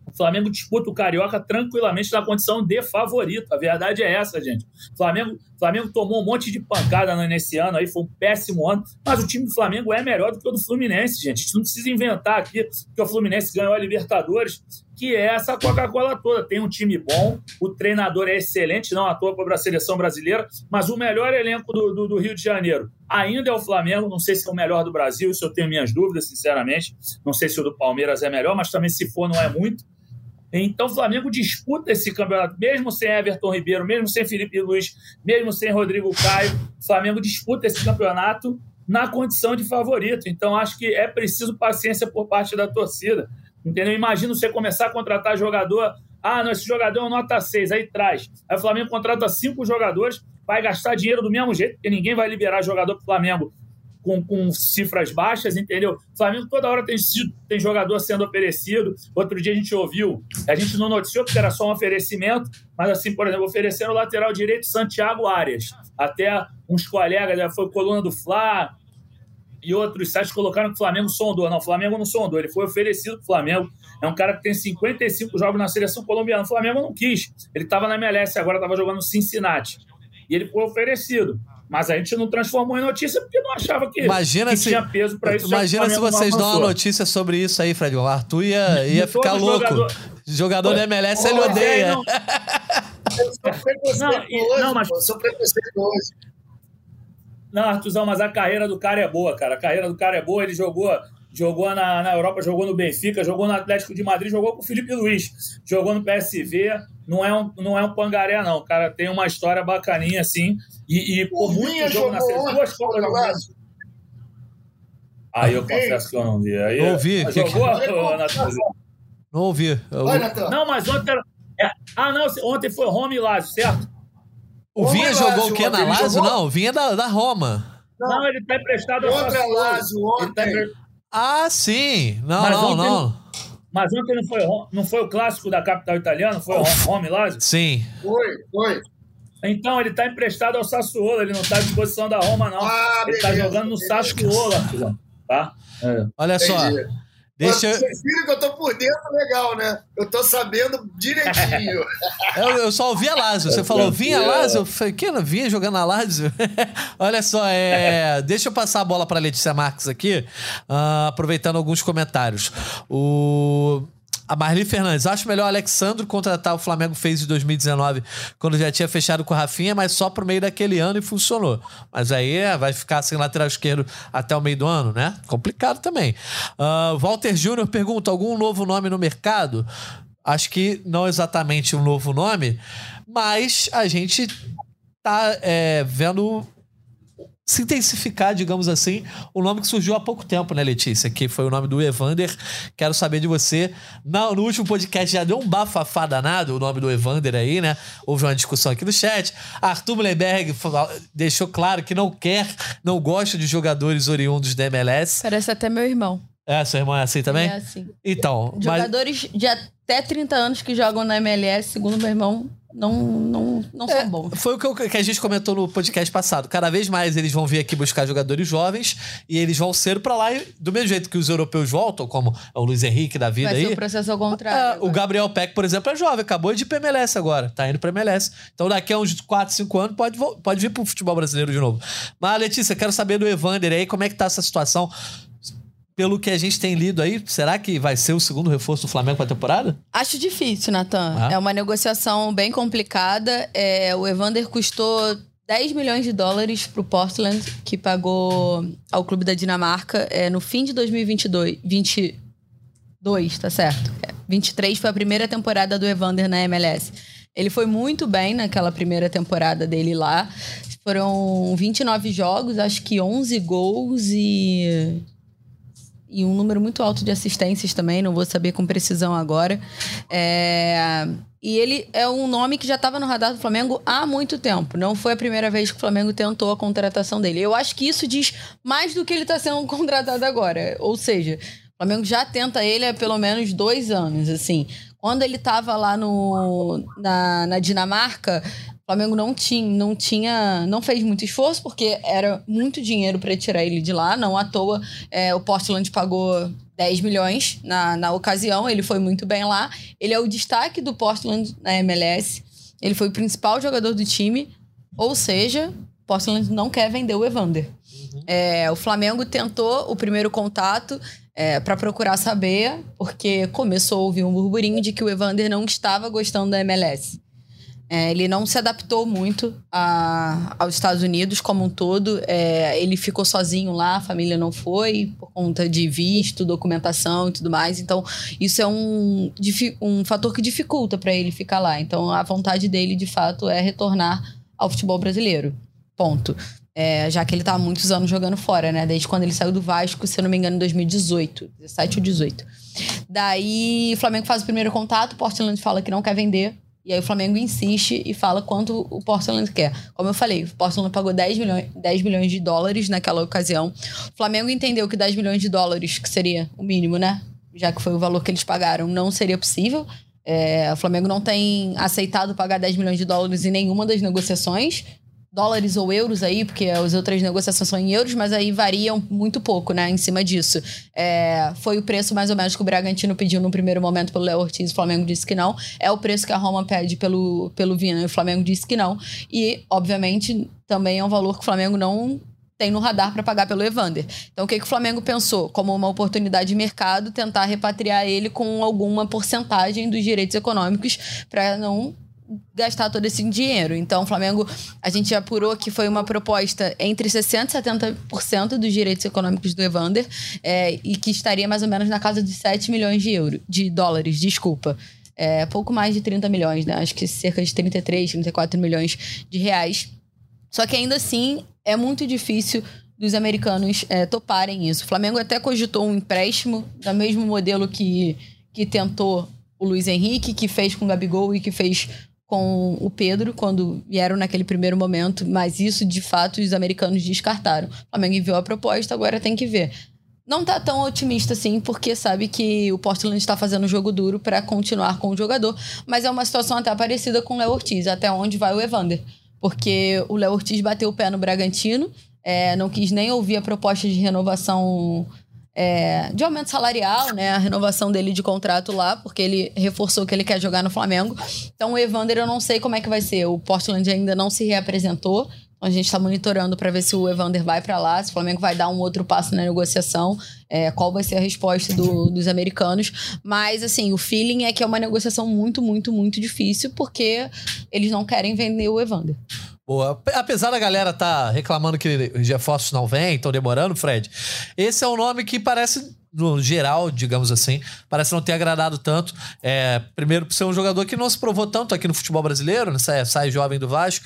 Speaker 3: o Flamengo disputa o Carioca tranquilamente na condição de favorito. A verdade é essa, gente. O Flamengo, Flamengo tomou um monte de pancada nesse ano aí, foi um péssimo ano, mas o time do Flamengo é melhor do que o do Fluminense, gente. A gente não precisa inventar aqui que o Fluminense ganhou a Libertadores, que é essa Coca-Cola toda. Tem um time bom, o treinador é excelente, não à toa para a seleção brasileira, mas o melhor elenco do, do, do, Rio de Janeiro ainda é o Flamengo. Não sei se é o melhor do Brasil, isso eu tenho minhas dúvidas, sinceramente. Não sei se o do Palmeiras é melhor, mas também se for, não é muito. Então o Flamengo disputa esse campeonato, mesmo sem Everton Ribeiro, mesmo sem Felipe Luiz, mesmo sem Rodrigo Caio. O Flamengo disputa esse campeonato na condição de favorito. Então acho que é preciso paciência por parte da torcida. Entendeu? Imagina você começar a contratar jogador. Ah, não, esse jogador é nota 6, aí traz. Aí o Flamengo contrata cinco jogadores, vai gastar dinheiro do mesmo jeito, porque ninguém vai liberar jogador para o Flamengo com, com cifras baixas, entendeu? O Flamengo toda hora tem, tem jogador sendo oferecido. Outro dia a gente ouviu, a gente não noticiou porque era só um oferecimento, mas assim, por exemplo, oferecendo o lateral direito Santiago Arias. Até uns colegas, já foi coluna do Fla e outros sites colocaram que o Flamengo sondou. Não, o Flamengo não sondou, ele foi oferecido para o Flamengo. É um cara que tem 55 jogos na seleção colombiana. O Flamengo não quis. Ele estava na MLS, agora estava jogando no Cincinnati. E ele foi oferecido. Mas a gente não transformou em notícia porque não achava que,
Speaker 1: imagina
Speaker 3: que
Speaker 1: se,
Speaker 3: tinha peso para isso.
Speaker 1: Imagina se vocês dão uma notícia sobre isso aí, Fred. O Arthur ia, ia ficar louco. Jogador, jogador da MLS ele odeia.
Speaker 4: Não. Mas... eu sou preconceituoso.
Speaker 3: Não, Artuzão, mas a carreira do cara é boa, cara. A carreira do cara é boa. Ele jogou, jogou na, na Europa, jogou no Benfica, jogou no Atlético de Madrid, jogou com o Felipe Luiz, jogou no PSV. Não é um, não é um pangaré, não. O cara tem uma história bacaninha, assim. E, e por muito jogo na série, duas Copas do Mundo. Aí eu confesso que eu não vi. Aí,
Speaker 1: não ouvi.
Speaker 3: Jogou,
Speaker 1: que... Não ouvi.
Speaker 3: Eu... Não, mas ontem. É... Ah, não, ontem foi Roma e Lazio, certo?
Speaker 1: O Vinha jogou o quê na Lazio? Não, o Vinha da, da Roma.
Speaker 3: Não, não ele tá emprestado ao
Speaker 4: Sassuolo. Lazio, ontem. Tá empre...
Speaker 1: Ah, sim. Não, mas não, ontem, não.
Speaker 3: Mas ontem não foi, não foi o clássico da capital italiana? Foi Roma e Lazio?
Speaker 1: Sim.
Speaker 4: Foi, foi.
Speaker 3: Então, ele está emprestado ao Sassuolo, ele não está à disposição da Roma, não. Ah, ele está jogando no Sassuolo, tá?
Speaker 1: É. Olha só. Deixa...
Speaker 4: Vocês viram que eu tô por dentro legal, né? Eu tô sabendo direitinho.
Speaker 1: eu, eu, só ouvi a Lázio. Você falou, vinha Lázio? Eu falei, que? Não vinha jogando a Lázio? Olha só, é... deixa eu passar a bola para Letícia Marques aqui, uh, aproveitando alguns comentários. O a Marli Fernandes, acho melhor Alexandre contratar o Flamengo fez em 2019, quando já tinha fechado com o Rafinha, mas só pro meio daquele ano e funcionou. Mas aí é, vai ficar sem lateral esquerdo até o meio do ano, né? Complicado também. Uh, Walter Júnior pergunta: algum novo nome no mercado? Acho que não exatamente um novo nome, mas a gente tá é, vendo se intensificar, digamos assim, o nome que surgiu há pouco tempo, né, Letícia? Que foi o nome do Evander. Quero saber de você. No, no último podcast já deu um bafafá danado o nome do Evander aí, né? Houve uma discussão aqui no chat. Arthur Mullenberg deixou claro que não quer, não gosta de jogadores oriundos da MLS.
Speaker 2: Parece até meu irmão.
Speaker 1: É, seu irmão é assim também?
Speaker 2: É assim.
Speaker 1: Então.
Speaker 2: Jogadores mas... de até 30 anos que jogam na MLS, segundo meu irmão, não, não, não é, são bons.
Speaker 1: Foi o que, eu, que, a gente comentou no podcast passado. Cada vez mais eles vão vir aqui buscar jogadores jovens e eles vão ser para lá, e, do mesmo jeito que os europeus voltam, como o Luiz Henrique da vida
Speaker 2: Vai
Speaker 1: aí.
Speaker 2: Ser o processo ao contrário.
Speaker 1: É, o Gabriel Peck, por exemplo, é jovem, acabou de ir pra MLS agora, tá indo pra MLS. Então daqui a uns 4, 5 anos pode, pode vir pro futebol brasileiro de novo. Mas, Letícia, quero saber do Evander aí, como é que tá essa situação? Pelo que a gente tem lido aí, será que vai ser o segundo reforço do Flamengo para a temporada?
Speaker 2: Acho difícil, Natan. Ah. É uma negociação bem complicada. É, o Evander custou 10 milhões de dólares para o Portland, que pagou ao clube da Dinamarca é, no fim de 2022. 22, tá certo? É, 23 foi a primeira temporada do Evander na MLS. Ele foi muito bem naquela primeira temporada dele lá Foram 29 jogos, acho que 11 gols e e um número muito alto de assistências também, não vou saber com precisão agora. É... E ele é um nome que já estava no radar do Flamengo há muito tempo. Não foi a primeira vez que o Flamengo tentou a contratação dele. Eu acho que isso diz mais do que ele está sendo contratado agora. Ou seja, o Flamengo já tenta ele há pelo menos dois anos, assim. Quando ele estava lá no, na, na Dinamarca, o Flamengo não tinha, não tinha, não fez muito esforço porque era muito dinheiro para tirar ele de lá. Não à toa, é, o Portland pagou 10 milhões na, na ocasião. Ele foi muito bem lá. Ele é o destaque do Portland na MLS. Ele foi o principal jogador do time. Ou seja, o Portland não quer vender o Evander. Uhum. É, o Flamengo tentou o primeiro contato é, para procurar saber, porque começou a ouvir um burburinho de que o Evander não estava gostando da MLS. É, ele não se adaptou muito a, aos Estados Unidos como um todo. É, ele ficou sozinho lá, a família não foi, por conta de visto, documentação e tudo mais. Então, isso é um, um fator que dificulta para ele ficar lá. Então, a vontade dele, de fato, é retornar ao futebol brasileiro. Ponto. É, já que ele está há muitos anos jogando fora, né? Desde quando ele saiu do Vasco, se eu não me engano, em 2018, 17 ou 18. Daí, o Flamengo faz o primeiro contato, o Portland fala que não quer vender e aí o Flamengo insiste e fala quanto o Portland quer. Como eu falei, o Portland pagou 10 milhões, 10 milhões de dólares naquela ocasião. O Flamengo entendeu que 10 milhões de dólares, que seria o mínimo, né? Já que foi o valor que eles pagaram, não seria possível. É, o Flamengo não tem aceitado pagar 10 milhões de dólares em nenhuma das negociações dólares ou euros aí, porque as outras negociações são em euros, mas aí variam muito pouco, né, em cima disso. É, foi o preço mais ou menos que o Bragantino pediu no primeiro momento pelo Léo Ortiz, o Flamengo disse que não. É o preço que a Roma pede pelo, pelo Vina e o Flamengo disse que não. E, obviamente, também é um valor que o Flamengo não tem no radar para pagar pelo Evander. Então, o que, que o Flamengo pensou? Como uma oportunidade de mercado, tentar repatriar ele com alguma porcentagem dos direitos econômicos para não gastar todo esse dinheiro. Então, o Flamengo, a gente apurou que foi uma proposta entre 60% e 70% dos direitos econômicos do Evander é, e que estaria mais ou menos na casa de 7 milhões de euros, de dólares, desculpa. É, pouco mais de 30 milhões, né? Acho que cerca de 33, 34 milhões de reais. Só que ainda assim é muito difícil dos americanos é, toparem isso. O Flamengo até cogitou um empréstimo, do mesmo modelo que, que tentou o Luiz Henrique, que fez com o Gabigol e que fez com o Pedro quando vieram naquele primeiro momento, mas isso de fato os americanos descartaram. O Flamengo enviou a proposta, agora tem que ver. Não tá tão otimista assim, porque sabe que o Portland está fazendo jogo duro para continuar com o jogador, mas é uma situação até parecida com o Léo Ortiz, até onde vai o Evander. Porque o Léo Ortiz bateu o pé no Bragantino, é, não quis nem ouvir a proposta de renovação é, de aumento salarial, né? A renovação dele de contrato lá, porque ele reforçou que ele quer jogar no Flamengo. Então o Evander eu não sei como é que vai ser. O Portland ainda não se reapresentou. A gente está monitorando para ver se o Evander vai para lá, se o Flamengo vai dar um outro passo na negociação, é, qual vai ser a resposta do, dos americanos. Mas, assim, o feeling é que é uma negociação muito, muito, muito difícil, porque eles não querem vender o Evander.
Speaker 1: Boa. Apesar da galera tá reclamando que reforços não vêm, estão demorando, Fred, esse é um nome que parece no geral, digamos assim, parece não ter agradado tanto. É, primeiro, por ser um jogador que não se provou tanto aqui no futebol brasileiro, né? sai, sai jovem do Vasco.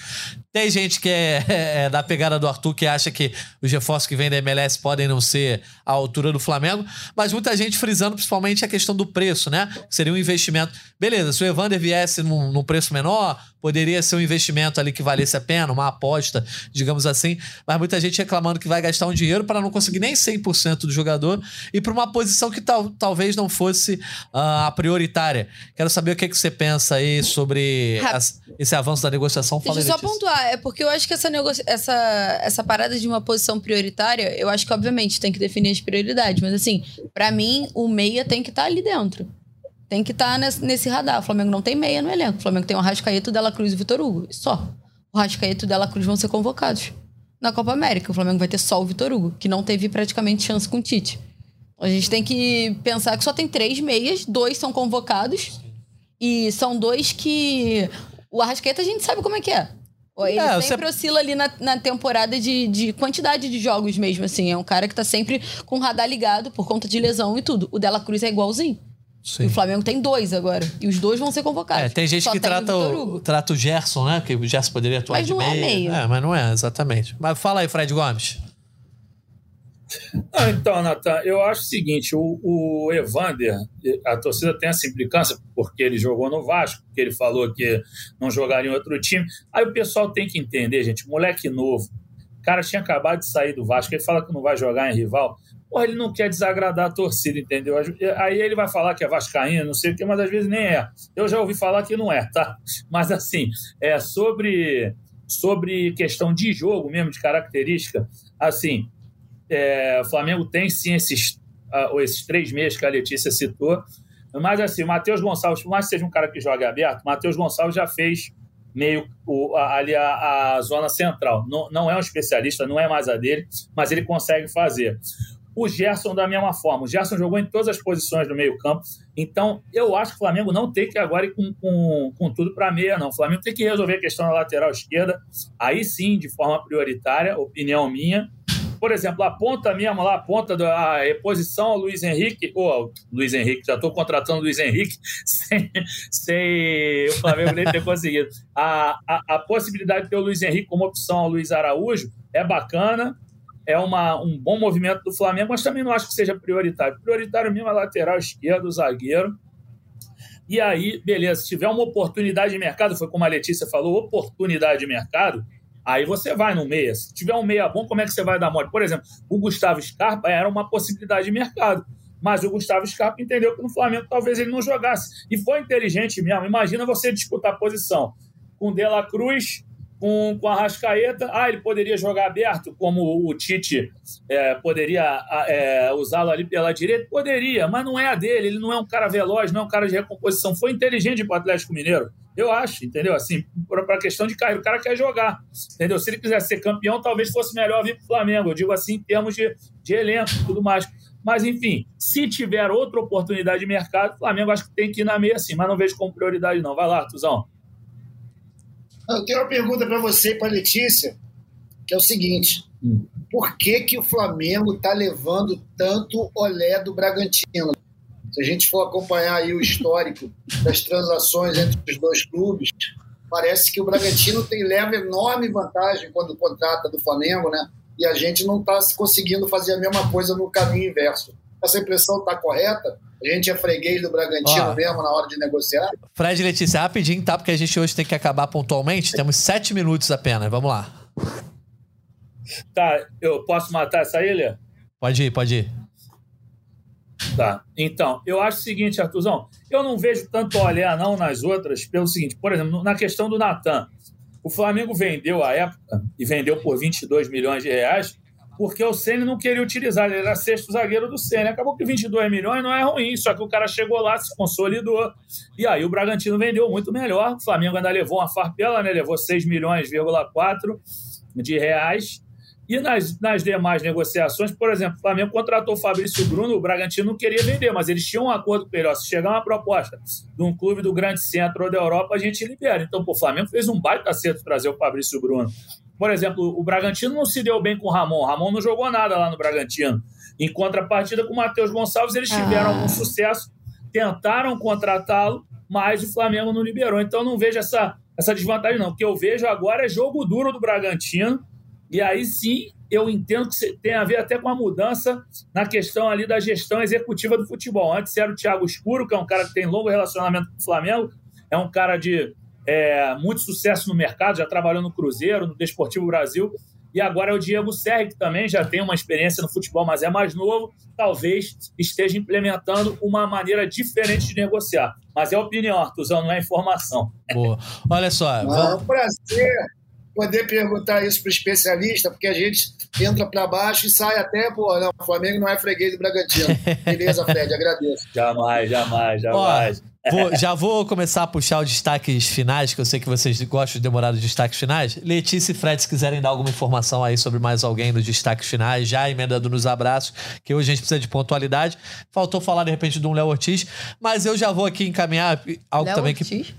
Speaker 1: Tem gente que é, é, da pegada do Arthur que acha que os reforços que vêm da MLS podem não ser à altura do Flamengo, mas muita gente frisando principalmente a questão do preço, né? Seria um investimento. Beleza, se o Evander viesse num, num preço menor, poderia ser um investimento ali que valesse a pena, uma aposta, digamos assim, mas muita gente reclamando que vai gastar um dinheiro para não conseguir nem 100% do jogador e para uma posição que tal, talvez não fosse uh, a prioritária. Quero saber o que, que você pensa aí sobre as, esse avanço da negociação.
Speaker 2: Deixa eu só pontuar, é porque eu acho que essa, essa, essa parada de uma posição prioritária, eu acho que obviamente tem que definir as prioridades, mas assim, para mim, o meia tem que estar tá ali dentro tem que estar tá nesse, radar. O Flamengo não tem meia no elenco. O Flamengo tem o Rascaeta, o Dela Cruz e o Vitor Hugo. Só. O Rascaeta e o Dela Cruz vão ser convocados. Na Copa América, o Flamengo vai ter só o Vitor Hugo, que não teve praticamente chance com o Tite. A gente tem que pensar que só tem três meias, dois são convocados. E são dois que. O Arrasqueta a gente sabe como é que é. Ele é, sempre você... oscila ali na, na temporada de, de quantidade de jogos mesmo, assim. É um cara que tá sempre com o radar ligado por conta de lesão e tudo. O Dela Cruz é igualzinho.
Speaker 1: Sim.
Speaker 2: E o Flamengo tem dois agora. E os dois vão ser convocados.
Speaker 1: É, tem gente
Speaker 2: Só
Speaker 1: que
Speaker 2: tem
Speaker 1: trata o, trata o Gerson, né? Que o Gerson poderia atuar
Speaker 2: Mas
Speaker 1: de
Speaker 2: não é
Speaker 1: meia.
Speaker 2: meio.
Speaker 1: É, mas não é, exatamente. Mas fala aí, Fred Gomes.
Speaker 3: Então, Natan, eu acho o seguinte: o, o Evander, a torcida tem essa implicância porque ele jogou no Vasco, porque ele falou que não jogaria em outro time. Aí o pessoal tem que entender, gente, moleque novo. O cara tinha acabado de sair do Vasco, ele fala que não vai jogar em rival. Porra, ele não quer desagradar a torcida, entendeu? Aí ele vai falar que é vascaíno, não sei o quê, mas às vezes nem é. Eu já ouvi falar que não é, tá? Mas assim, é sobre, sobre questão de jogo mesmo, de característica, assim, é, o Flamengo tem sim esses, uh, esses três meses que a Letícia citou, mas assim, o Matheus Gonçalves, por mais que seja um cara que joga aberto, o Matheus Gonçalves já fez meio o, a, ali a, a, zona central. Não, não é um especialista, não é mais a dele, mas ele consegue fazer. O Gerson, da mesma forma. O Gerson jogou em todas as posições do meio-campo. Então, eu acho que o Flamengo não tem que agora ir com, com, com tudo para meia, não. O Flamengo tem que resolver a questão da lateral esquerda, aí sim, de forma prioritária, opinião minha. Por exemplo, a ponta mesmo lá, a ponta da reposição ao Luiz Henrique, ou Luiz Henrique, já estou contratando o Luiz Henrique sem, sem o Flamengo nem ter conseguido. A, a, a possibilidade de ter o Luiz Henrique como opção ao Luiz Araújo é bacana, é uma, um bom movimento do Flamengo, mas também não acho que seja prioritário. Prioritário mesmo é lateral esquerda, o zagueiro. E aí, beleza, se tiver uma oportunidade de mercado, foi como a Letícia falou, oportunidade de mercado, aí você vai no meia. Se tiver um meia bom, como é que você vai dar mole? Por exemplo, o Gustavo Scarpa era uma possibilidade de mercado. Mas o Gustavo Scarpa entendeu que no Flamengo talvez ele não jogasse. E foi inteligente mesmo. Imagina você disputar posição com De La Cruz, com, com a Rascaeta. Ah, ele poderia jogar aberto, como o Tite é, poderia é, usá-lo ali pela direita? Poderia, mas não é a dele. Ele não é um cara veloz, não é um cara de recomposição. Foi inteligente para o Atlético Mineiro. Eu acho, entendeu? Assim, para a questão de carreira, o cara quer jogar, entendeu? Se ele quiser ser campeão, talvez fosse melhor vir para o Flamengo. Eu digo assim, em termos de, de elenco e tudo mais. Mas, enfim, se tiver outra oportunidade de mercado, o Flamengo acho que tem que ir na meia sim, mas não vejo como prioridade, não. Vai lá, Tuzão.
Speaker 4: Eu tenho uma pergunta para você e para Letícia, que é o seguinte: hum. por que, que o Flamengo está levando tanto olé do Bragantino? Se a gente for acompanhar aí o histórico das transações entre os dois clubes, parece que o Bragantino tem leva enorme vantagem quando contrata do Flamengo, né? E a gente não está conseguindo fazer a mesma coisa no caminho inverso. Essa impressão está correta? A gente é freguês do Bragantino Ó, mesmo na hora de negociar?
Speaker 1: Fred e Letícia, rapidinho, tá? Porque a gente hoje tem que acabar pontualmente. Temos sete minutos apenas. Vamos lá.
Speaker 3: Tá, eu posso matar essa ilha?
Speaker 1: Pode ir, pode ir.
Speaker 3: Tá. Então, eu acho o seguinte, Artuzão, eu não vejo tanto olhar não nas outras pelo seguinte, por exemplo, na questão do Natan. O Flamengo vendeu à época e vendeu por 22 milhões de reais porque o Ceni não queria utilizar, ele era sexto zagueiro do Ceni. Acabou que 22 milhões não é ruim, só que o cara chegou lá, se consolidou. E aí o Bragantino vendeu muito melhor. O Flamengo ainda levou uma farpela, né? Levou 6 milhões,4 de reais. E nas, nas demais negociações, por exemplo, o Flamengo contratou o Fabrício Bruno, o Bragantino não queria vender, mas eles tinham um acordo com ele. Ó, se chegar uma proposta de um clube do grande centro ou da Europa, a gente libera. Então, pô, o Flamengo fez um baita acerto trazer o Fabrício Bruno. Por exemplo, o Bragantino não se deu bem com o Ramon. O Ramon não jogou nada lá no Bragantino. Em contrapartida com o Matheus Gonçalves, eles tiveram ah. algum sucesso, tentaram contratá-lo, mas o Flamengo não liberou. Então, não vejo essa, essa desvantagem, não. O que eu vejo agora é jogo duro do Bragantino e aí sim eu entendo que tem a ver até com a mudança na questão ali da gestão executiva do futebol. Antes era o Thiago Escuro, que é um cara que tem longo relacionamento com o Flamengo, é um cara de é, muito sucesso no mercado, já trabalhou no Cruzeiro, no Desportivo Brasil, e agora é o Diego Serri, que também já tem uma experiência no futebol, mas é mais novo, talvez esteja implementando uma maneira diferente de negociar. Mas é opinião, Artuzão, não é informação.
Speaker 1: Boa. Olha só.
Speaker 4: É um prazer poder perguntar isso para o especialista, porque a gente entra para baixo e sai até, pô, não, o Flamengo não é freguês do Bragantino. Beleza, Fred, agradeço.
Speaker 3: Jamais, jamais, jamais.
Speaker 1: Ó, vou, já vou começar a puxar os destaques finais, que eu sei que vocês gostam de demorar os destaques finais. Letícia e Fred, se quiserem dar alguma informação aí sobre mais alguém nos destaques finais, já emendando nos abraços, que hoje a gente precisa de pontualidade. Faltou falar, de repente, de um Léo Ortiz, mas eu já vou aqui encaminhar algo
Speaker 2: Léo
Speaker 1: também
Speaker 2: Ortiz?
Speaker 1: que...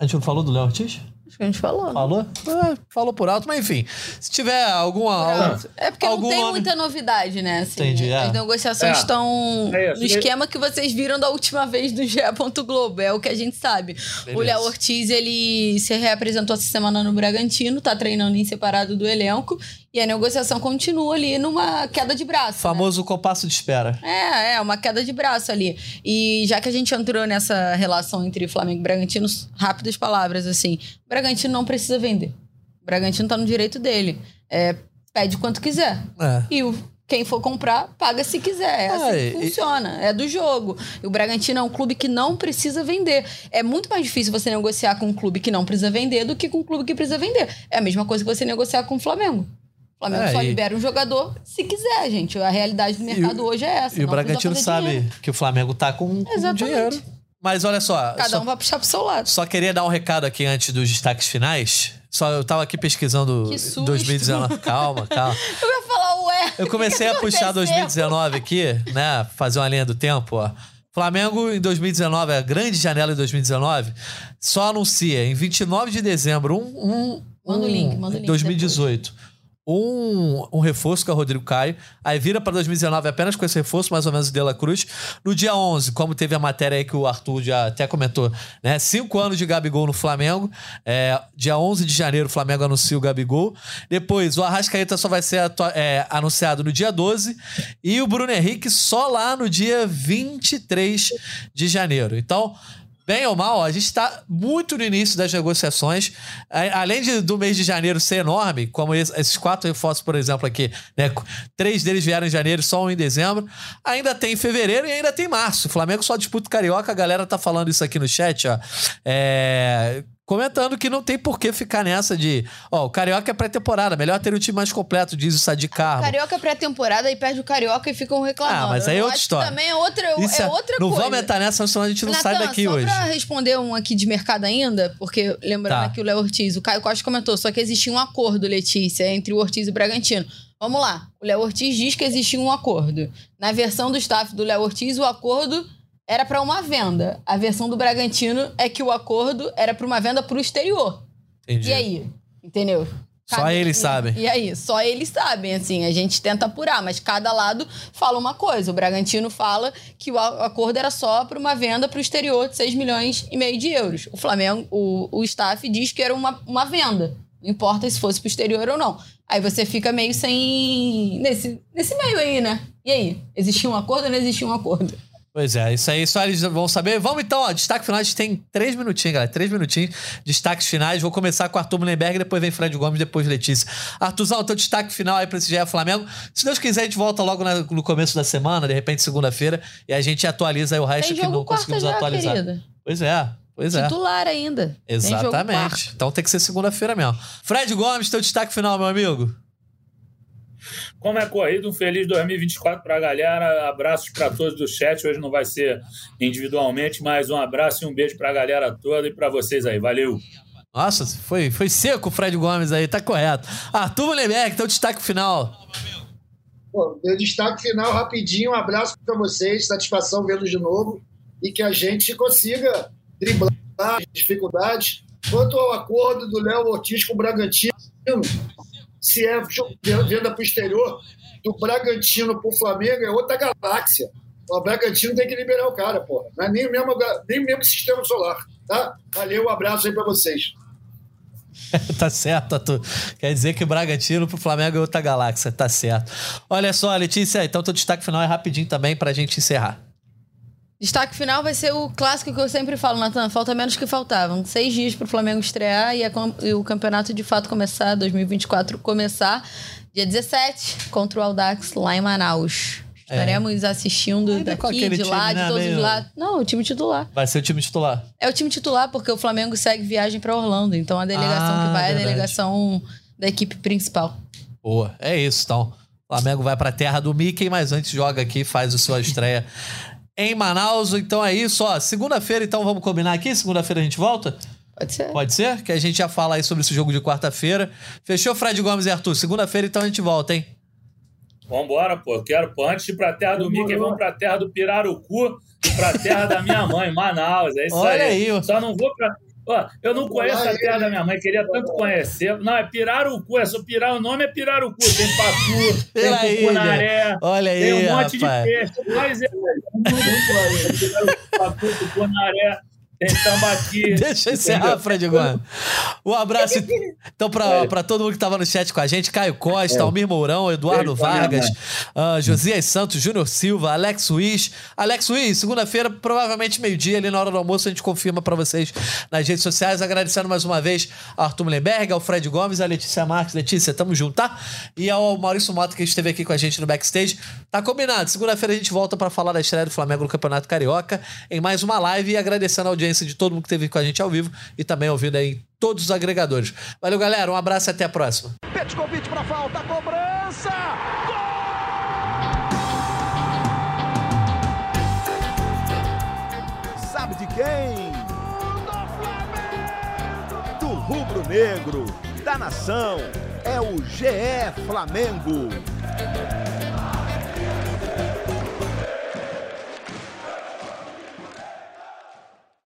Speaker 1: A gente não falou do Léo Ortiz?
Speaker 2: Acho que a gente falou.
Speaker 1: Falou? Ah, falou por alto, mas enfim. Se tiver alguma.
Speaker 2: Pronto. É porque
Speaker 1: algum
Speaker 2: não tem
Speaker 1: nome-
Speaker 2: muita novidade, né? Assim,
Speaker 1: Entendi, é.
Speaker 2: As negociações
Speaker 3: É.
Speaker 2: estão
Speaker 3: É
Speaker 2: no esquema que vocês viram da última vez do GE. Globo. É o que a gente sabe.
Speaker 1: Beleza.
Speaker 2: O Léo Ortiz, ele se reapresentou essa semana no Bragantino, tá treinando em separado do elenco. E a negociação continua ali numa queda de braço. né?
Speaker 1: Famoso compasso de espera.
Speaker 2: É, é, uma queda de braço ali. E já que a gente entrou nessa relação entre Flamengo e Bragantino, rápidas palavras, assim. O Bragantino não precisa vender. O Bragantino tá no direito dele. É, pede quanto quiser.
Speaker 1: É.
Speaker 2: E o, quem for comprar, paga se quiser. É assim
Speaker 1: É,
Speaker 2: que
Speaker 1: e-
Speaker 2: funciona. É do jogo. E o Bragantino é um clube que não precisa vender. É muito mais difícil você negociar com um clube que não precisa vender do que com um clube que precisa vender. É a mesma coisa que você negociar com o Flamengo. O Flamengo
Speaker 1: É,
Speaker 2: só
Speaker 1: e-
Speaker 2: libera um jogador se quiser, gente. A realidade do mercado hoje é essa.
Speaker 1: E o Bragantino sabe
Speaker 2: dinheiro.
Speaker 1: que o Flamengo tá com, com dinheiro. Mas olha só.
Speaker 2: Cada
Speaker 1: só,
Speaker 2: um vai puxar pro seu lado.
Speaker 1: só queria dar um recado aqui antes dos destaques finais. Só eu tava aqui pesquisando
Speaker 2: Que susto.
Speaker 1: 2019. Calma, calma.
Speaker 2: Eu ia falar, ué.
Speaker 1: Eu comecei a puxar
Speaker 2: aconteceu?
Speaker 1: 2019 aqui, né? Fazer uma linha do tempo, ó. Flamengo em 2019, a grande janela em 2019, só anuncia em 29 de dezembro um. um
Speaker 2: Manda o
Speaker 1: um-
Speaker 2: link, manda o link
Speaker 1: 2018. Um, um reforço que é o Rodrigo Caio. Aí vira para 2019 apenas com esse reforço, mais ou menos o De La Cruz. No dia 11, como teve a matéria aí que o Arthur já até comentou, né? Cinco anos de Gabigol no Flamengo. É, dia 11 de janeiro, o Flamengo anuncia o Gabigol. Depois, o Arrascaeta só vai ser é, anunciado no dia 12. E o Bruno Henrique só lá no dia 23 de janeiro. Então. Bem ou mal, a gente está muito no início das negociações. Além de- do mês de janeiro ser enorme, como esse- esses quatro reforços, por exemplo, aqui, né? Três deles vieram em janeiro, só um em dezembro. Ainda tem fevereiro e ainda tem março. O Flamengo só disputa o Carioca, a galera tá falando isso aqui no chat, ó. É, Comentando que não tem por que ficar nessa de. Ó, o Carioca é pré-temporada, melhor ter um time mais completo, diz o Sadi Carmo.
Speaker 2: Carioca é pré-temporada e perde o Carioca e ficam reclamando.
Speaker 1: Ah, mas aí é outra história.
Speaker 2: também é outra,
Speaker 1: Isso
Speaker 2: é outra
Speaker 1: não
Speaker 2: coisa.
Speaker 1: vamos entrar nessa, senão a gente não sai
Speaker 2: Natan,
Speaker 1: daqui
Speaker 2: só
Speaker 1: hoje.
Speaker 2: pra responder um aqui de mercado ainda, porque lembrando
Speaker 1: Tá.
Speaker 2: aqui o Léo Ortiz, o Caio Costa comentou, só que existia um acordo, Letícia, entre o Ortiz e o Bragantino. Vamos lá, o Léo Ortiz diz que existia um acordo. Na versão do staff do Léo Ortiz, o acordo era para uma venda. A versão do Bragantino é que o acordo era para uma venda pro exterior.
Speaker 1: Entendi.
Speaker 2: E aí? Entendeu?
Speaker 1: Só eles sabem.
Speaker 2: E aí? Só eles sabem, assim. A gente tenta apurar, mas cada lado fala uma coisa. O Bragantino fala que o acordo era só para uma venda para o exterior de 6 milhões e meio de euros. O Flamengo, o, o staff diz que era uma, uma venda. Não importa se fosse para o exterior ou não. Aí você fica meio sem. Nesse, nesse meio aí, né? E aí? Existia um acordo ou não existia um acordo?
Speaker 1: Pois é, isso aí só eles vão saber. Vamos então, ó, destaque final. A gente tem três minutinhos, galera. Três minutinhos. Destaques finais. Vou começar com Arthur Mullenberg, depois vem Fred Gomes, depois Letícia. Arthurzão, teu destaque final aí pra esse GE Flamengo. Se Deus quiser, a gente volta logo na- no começo da semana, de repente segunda-feira, e a gente atualiza aí o resto
Speaker 2: Tem
Speaker 1: que não conseguimos
Speaker 2: já,
Speaker 1: atualizar.
Speaker 2: querida.
Speaker 1: Pois é, pois é.
Speaker 2: Titular ainda. Tem.
Speaker 1: Exatamente. Então tem que ser segunda-feira mesmo. Fred Gomes, teu destaque final, meu amigo.
Speaker 3: Como é corrido, um feliz 2024 para a galera. Abraços para todos do chat. Hoje não vai ser individualmente, mas um abraço e um beijo para a galera toda e para vocês aí. Valeu!
Speaker 1: Nossa, foi, foi seco o Fred Gomes aí, tá correto. Arthur Mullenberg, teu destaque final.
Speaker 4: Pô, meu destaque final, rapidinho, um abraço para vocês, satisfação vê-los de novo e que a gente consiga driblar as dificuldades. Quanto ao acordo do Léo Ortiz com o Bragantino, se é venda para o exterior, do Bragantino para o Flamengo é outra galáxia. O Bragantino tem que liberar o cara, porra. Não é nem o mesmo, nem o mesmo sistema solar. Tá? Valeu, um abraço aí para vocês.
Speaker 1: tá certo, Arthur. Quer dizer que o Bragantino pro Flamengo é outra galáxia. Tá certo. Olha só, Letícia, então teu destaque final é rapidinho também pra gente encerrar.
Speaker 2: Destaque final vai ser o clássico que eu sempre falo, Natan. Falta menos que faltavam. Seis dias para o Flamengo estrear e, a e o campeonato de fato começar, 2024 começar, dia 17, contra o Aldax, lá em Manaus. Estaremos assistindo
Speaker 1: Ainda
Speaker 2: daqui, de lá,
Speaker 1: time, né,
Speaker 2: de todos
Speaker 1: meio-
Speaker 2: os lados. Não, o time titular.
Speaker 1: Vai ser o time titular.
Speaker 2: É o time titular porque o Flamengo segue viagem para Orlando. Então a delegação
Speaker 1: Ah,
Speaker 2: que vai é a delegação da equipe principal.
Speaker 1: Boa. É isso, então. O Flamengo vai pra terra do Mickey, mas antes joga aqui e faz a sua estreia em Manaus. Então é isso, ó. Segunda-feira, então vamos combinar aqui? Segunda-feira a gente volta?
Speaker 2: Pode ser?
Speaker 1: Pode ser? Que a gente já fala aí sobre esse jogo de quarta-feira. Fechou, Fred Gomes e Arthur? Segunda-feira, então a gente volta, hein?
Speaker 3: Vambora, pô. Quero, pô, antes de ir pra terra do Mickey, vamos pra terra do Pirarucu e pra terra da minha mãe, Manaus. É isso
Speaker 1: Olha
Speaker 3: aí.
Speaker 1: aí, ó.
Speaker 3: Só não vou pra. Ó, eu não conheço a terra da minha mãe, queria tanto conhecer. Não, é Pirarucu, é só pirar o nome é Pirarucu. Tem
Speaker 1: Pela
Speaker 3: tem
Speaker 1: ilha.
Speaker 3: Tucunaré,
Speaker 1: Olha aí,
Speaker 3: tem um monte
Speaker 1: rapaz.
Speaker 3: de peixe. Mas é, Tucunaré, tem Tambaqui.
Speaker 1: Deixa eu encerrar? Fred Gomes. Um abraço, então, pra,
Speaker 3: É.
Speaker 1: pra todo mundo que tava no chat com a gente: Caio Costa, Almir Mourão, Eduardo
Speaker 3: minha
Speaker 1: Vargas, ah, Josias Santos, Júnior Silva, Alex Ruiz. Alex Ruiz, segunda-feira, provavelmente meio-dia, ali na hora do almoço, a gente confirma pra vocês nas redes sociais. Agradecendo mais uma vez ao Arthur Mullenberg, ao Fred Gomes, a Letícia Marques. Letícia, tamo junto, tá? E ao Maurício Mota, que esteve aqui com a gente no backstage. Tá combinado. Segunda-feira a gente volta pra falar da estreia do Flamengo no Campeonato Carioca em mais uma live e agradecendo a audiência de todo mundo que esteve com a gente ao vivo e também ouvindo aí todos os agregadores. Valeu, galera. Um abraço e até a próxima.
Speaker 5: Petkovic pra falta, cobrança! Gol! Sabe de quem? Do rubro-negro, da nação, é o GE Flamengo.